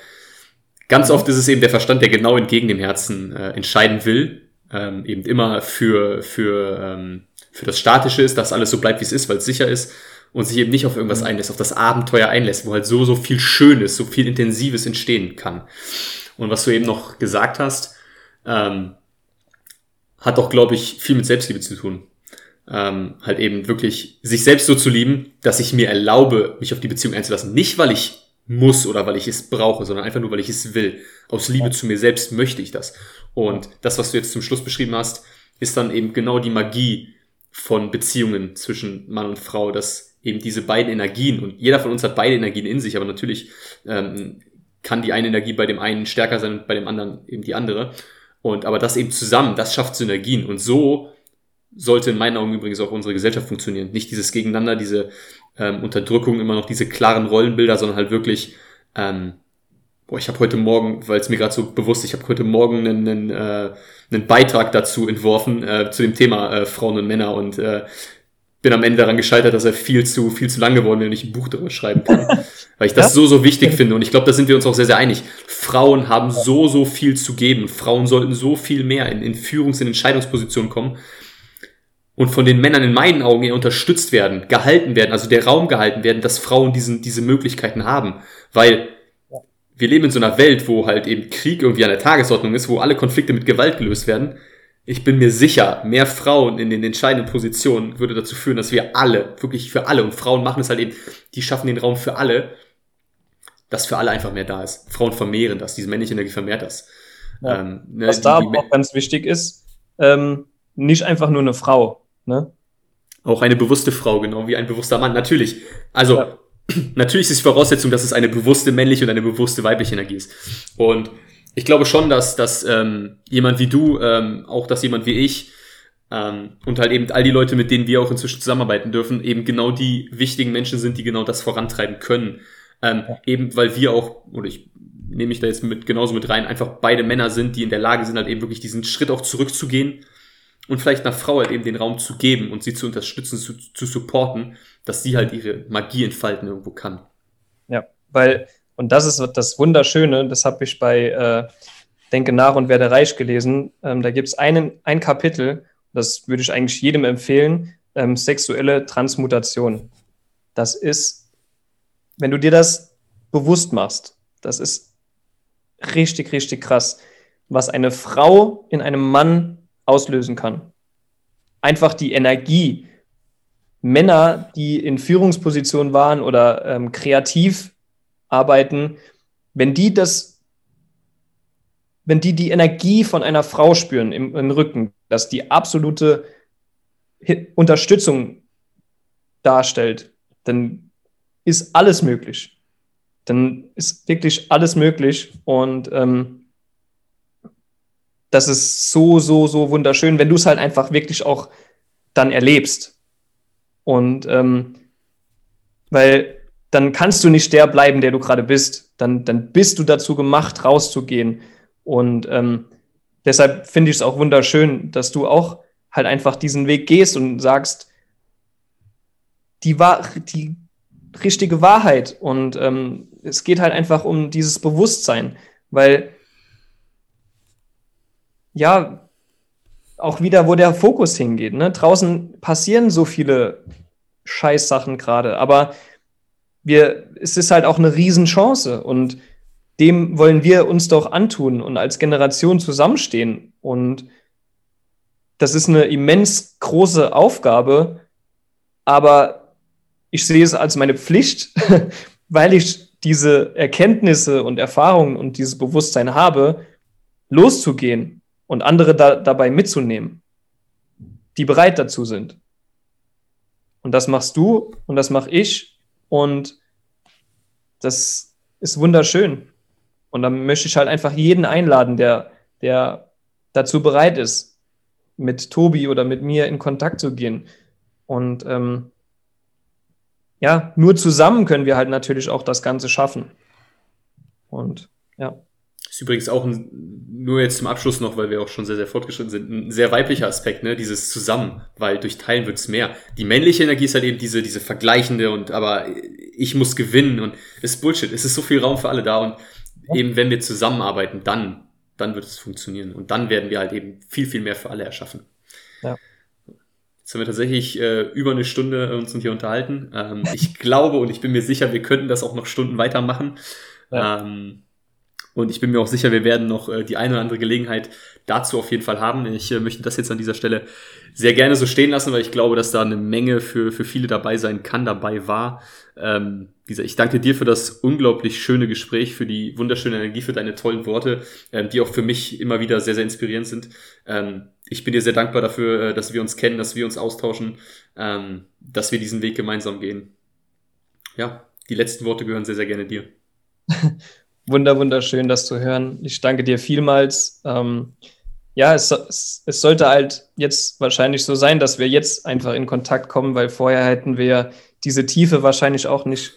ganz oft ist es eben der Verstand, der genau entgegen dem Herzen äh, entscheiden will, ähm, eben immer für, für, ähm, für das Statische ist, dass alles so bleibt, wie es ist, weil es sicher ist und sich eben nicht auf irgendwas einlässt, auf das Abenteuer einlässt, wo halt so, so viel Schönes, so viel Intensives entstehen kann. Und was du eben noch gesagt hast, ähm, hat doch, glaube ich, viel mit Selbstliebe zu tun. Ähm, halt eben wirklich sich selbst so zu lieben, dass ich mir erlaube, mich auf die Beziehung einzulassen. Nicht, weil ich muss oder weil ich es brauche, sondern einfach nur, weil ich es will. Aus Liebe zu mir selbst möchte ich das. Und das, was du jetzt zum Schluss beschrieben hast, ist dann eben genau die Magie von Beziehungen zwischen Mann und Frau, dass eben diese beiden Energien, und jeder von uns hat beide Energien in sich, aber natürlich ähm, kann die eine Energie bei dem einen stärker sein und bei dem anderen eben die andere. Und aber das eben zusammen, das schafft Synergien. Und so sollte in meinen Augen übrigens auch unsere Gesellschaft funktionieren. Nicht dieses Gegeneinander, diese ähm, Unterdrückung, immer noch diese klaren Rollenbilder, sondern halt wirklich, ähm, boah, ich habe heute Morgen, weil es mir gerade so bewusst, ich habe heute Morgen einen, einen, äh, einen Beitrag dazu entworfen, äh, zu dem Thema äh, Frauen und Männer und äh, bin am Ende daran gescheitert, dass er viel zu, viel zu lang geworden wäre und ich ein Buch darüber schreiben kann. [laughs] Weil ich das ja? so, so wichtig finde. Und ich glaube, da sind wir uns auch sehr, sehr einig. Frauen haben so, so viel zu geben. Frauen sollten so viel mehr in, in Führungs-, in Entscheidungspositionen kommen. Und von den Männern in meinen Augen eher unterstützt werden, gehalten werden, also der Raum gehalten werden, dass Frauen diesen, diese Möglichkeiten haben. Weil wir leben in so einer Welt, wo halt eben Krieg irgendwie an der Tagesordnung ist, wo alle Konflikte mit Gewalt gelöst werden ich bin mir sicher, mehr Frauen in den entscheidenden Positionen würde dazu führen, dass wir alle, wirklich für alle, und Frauen machen es halt eben, die schaffen den Raum für alle, dass für alle einfach mehr da ist. Frauen vermehren das, diese männliche Energie vermehrt das. Ja. Ähm, ne, Was da auch ganz wichtig ist, ähm, nicht einfach nur eine Frau. Ne? Auch eine bewusste Frau, genau wie ein bewusster Mann, natürlich. Also, ja. [clears throat] natürlich ist die Voraussetzung, dass es eine bewusste männliche und eine bewusste weibliche Energie ist. Und ich glaube schon, dass, dass ähm, jemand wie du, ähm, auch dass jemand wie ich ähm, und halt eben all die Leute, mit denen wir auch inzwischen zusammenarbeiten dürfen, eben genau die wichtigen Menschen sind, die genau das vorantreiben können. Ähm, ja. Eben weil wir auch, oder ich nehme mich da jetzt mit genauso mit rein, einfach beide Männer sind, die in der Lage sind, halt eben wirklich diesen Schritt auch zurückzugehen und vielleicht einer Frau halt eben den Raum zu geben und sie zu unterstützen, zu, zu supporten, dass sie halt ihre Magie entfalten irgendwo kann. Ja, weil und das ist das Wunderschöne, das habe ich bei äh, Denke nach und werde reich gelesen. Ähm, da gibt es ein Kapitel, das würde ich eigentlich jedem empfehlen, ähm, sexuelle Transmutation. Das ist, wenn du dir das bewusst machst, das ist richtig, richtig krass, was eine Frau in einem Mann auslösen kann. Einfach die Energie. Männer, die in Führungspositionen waren oder ähm, kreativ arbeiten, wenn die das, wenn die die Energie von einer Frau spüren im, im Rücken, dass die absolute Unterstützung darstellt, dann ist alles möglich. Dann ist wirklich alles möglich und ähm, das ist so, so, so wunderschön, wenn du es halt einfach wirklich auch dann erlebst. Und ähm, weil dann kannst du nicht der bleiben, der du gerade bist. Dann, dann bist du dazu gemacht, rauszugehen. Und ähm, deshalb finde ich es auch wunderschön, dass du auch halt einfach diesen Weg gehst und sagst, die, Wahr die richtige Wahrheit. Und ähm, es geht halt einfach um dieses Bewusstsein, weil ja, auch wieder, wo der Fokus hingeht. Ne? Draußen passieren so viele Scheißsachen gerade, aber wir, es ist halt auch eine Riesenchance und dem wollen wir uns doch antun und als Generation zusammenstehen. Und das ist eine immens große Aufgabe, aber ich sehe es als meine Pflicht, [laughs] weil ich diese Erkenntnisse und Erfahrungen und dieses Bewusstsein habe, loszugehen und andere da, dabei mitzunehmen, die bereit dazu sind. Und das machst du und das mache ich und das ist wunderschön. Und dann möchte ich halt einfach jeden einladen, der, der dazu bereit ist, mit Tobi oder mit mir in Kontakt zu gehen. Und ähm, ja, nur zusammen können wir halt natürlich auch das Ganze schaffen. Und ja. Ist übrigens auch ein, nur jetzt zum Abschluss noch, weil wir auch schon sehr, sehr fortgeschritten sind, ein sehr weiblicher Aspekt, ne, dieses Zusammen, weil durch Teilen wird's mehr. Die männliche Energie ist halt eben diese, diese vergleichende und aber ich muss gewinnen und ist Bullshit. Es ist so viel Raum für alle da und eben wenn wir zusammenarbeiten, dann, dann wird es funktionieren. Und dann werden wir halt eben viel, viel mehr für alle erschaffen. Ja. Jetzt haben wir tatsächlich äh, über eine Stunde uns hier unterhalten. Ähm, ich [laughs] glaube und ich bin mir sicher, wir könnten das auch noch Stunden weitermachen. Ja. Ähm, und ich bin mir auch sicher, wir werden noch äh, die eine oder andere Gelegenheit dazu auf jeden Fall haben. Ich äh, möchte das jetzt an dieser Stelle sehr gerne so stehen lassen, weil ich glaube, dass da eine Menge für, für viele dabei sein kann, dabei war. Ähm, gesagt, ich danke dir für das unglaublich schöne Gespräch, für die wunderschöne Energie, für deine tollen Worte, ähm, die auch für mich immer wieder sehr, sehr inspirierend sind. Ähm, ich bin dir sehr dankbar dafür, äh, dass wir uns kennen, dass wir uns austauschen, ähm, dass wir diesen Weg gemeinsam gehen. Ja, die letzten Worte gehören sehr, sehr gerne dir. [laughs] Wunder, wunderschön, das zu hören. Ich danke dir vielmals. Ähm, ja, es, es, es, sollte halt jetzt wahrscheinlich so sein, dass wir jetzt einfach in Kontakt kommen, weil vorher hätten wir diese Tiefe wahrscheinlich auch nicht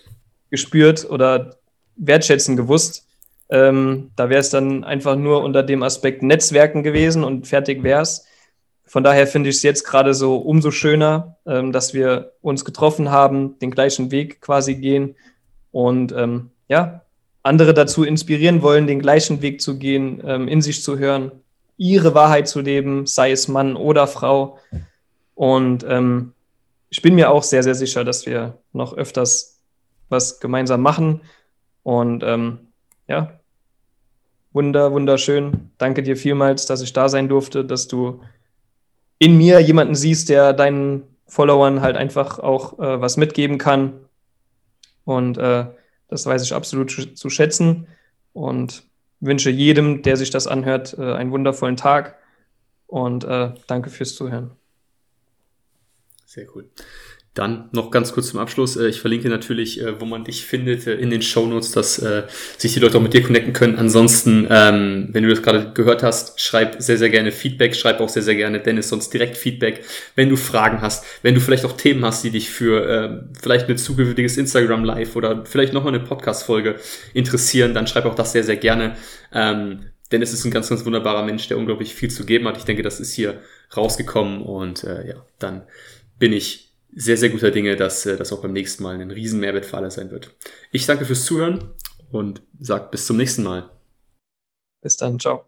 gespürt oder wertschätzen gewusst. Ähm, da wäre es dann einfach nur unter dem Aspekt Netzwerken gewesen und fertig wäre es. Von daher finde ich es jetzt gerade so umso schöner, ähm, dass wir uns getroffen haben, den gleichen Weg quasi gehen und ähm, ja, andere dazu inspirieren wollen, den gleichen Weg zu gehen, ähm, in sich zu hören, ihre Wahrheit zu leben, sei es Mann oder Frau. Und ähm, ich bin mir auch sehr, sehr sicher, dass wir noch öfters was gemeinsam machen. Und ähm, ja, wunder, wunderschön. Danke dir vielmals, dass ich da sein durfte, dass du in mir jemanden siehst, der deinen Followern halt einfach auch äh, was mitgeben kann. Und äh, das weiß ich absolut zu schätzen und wünsche jedem, der sich das anhört, äh, einen wundervollen Tag und äh, danke fürs Zuhören. Sehr cool. Dann noch ganz kurz zum Abschluss. Äh, ich verlinke natürlich, äh, wo man dich findet, äh, in den Show Notes, dass sich die Leute auch mit dir connecten können. Ansonsten, ähm, wenn du das gerade gehört hast, schreib sehr, sehr gerne Feedback. Schreib auch sehr, sehr gerne Dennis sonst direkt Feedback. Wenn du Fragen hast, wenn du vielleicht auch Themen hast, die dich für vielleicht ein zukünftiges Instagram Live oder vielleicht nochmal eine Podcast-Folge interessieren, dann schreib auch das sehr, sehr gerne. Ähm, Dennis ist ein ganz, ganz wunderbarer Mensch, der unglaublich viel zu geben hat. Ich denke, das ist hier rausgekommen und ja, dann bin ich sehr, sehr guter Dinge, dass äh, das auch beim nächsten Mal ein riesen Mehrwert für alle sein wird. Ich danke fürs Zuhören und sage bis zum nächsten Mal. Bis dann, ciao.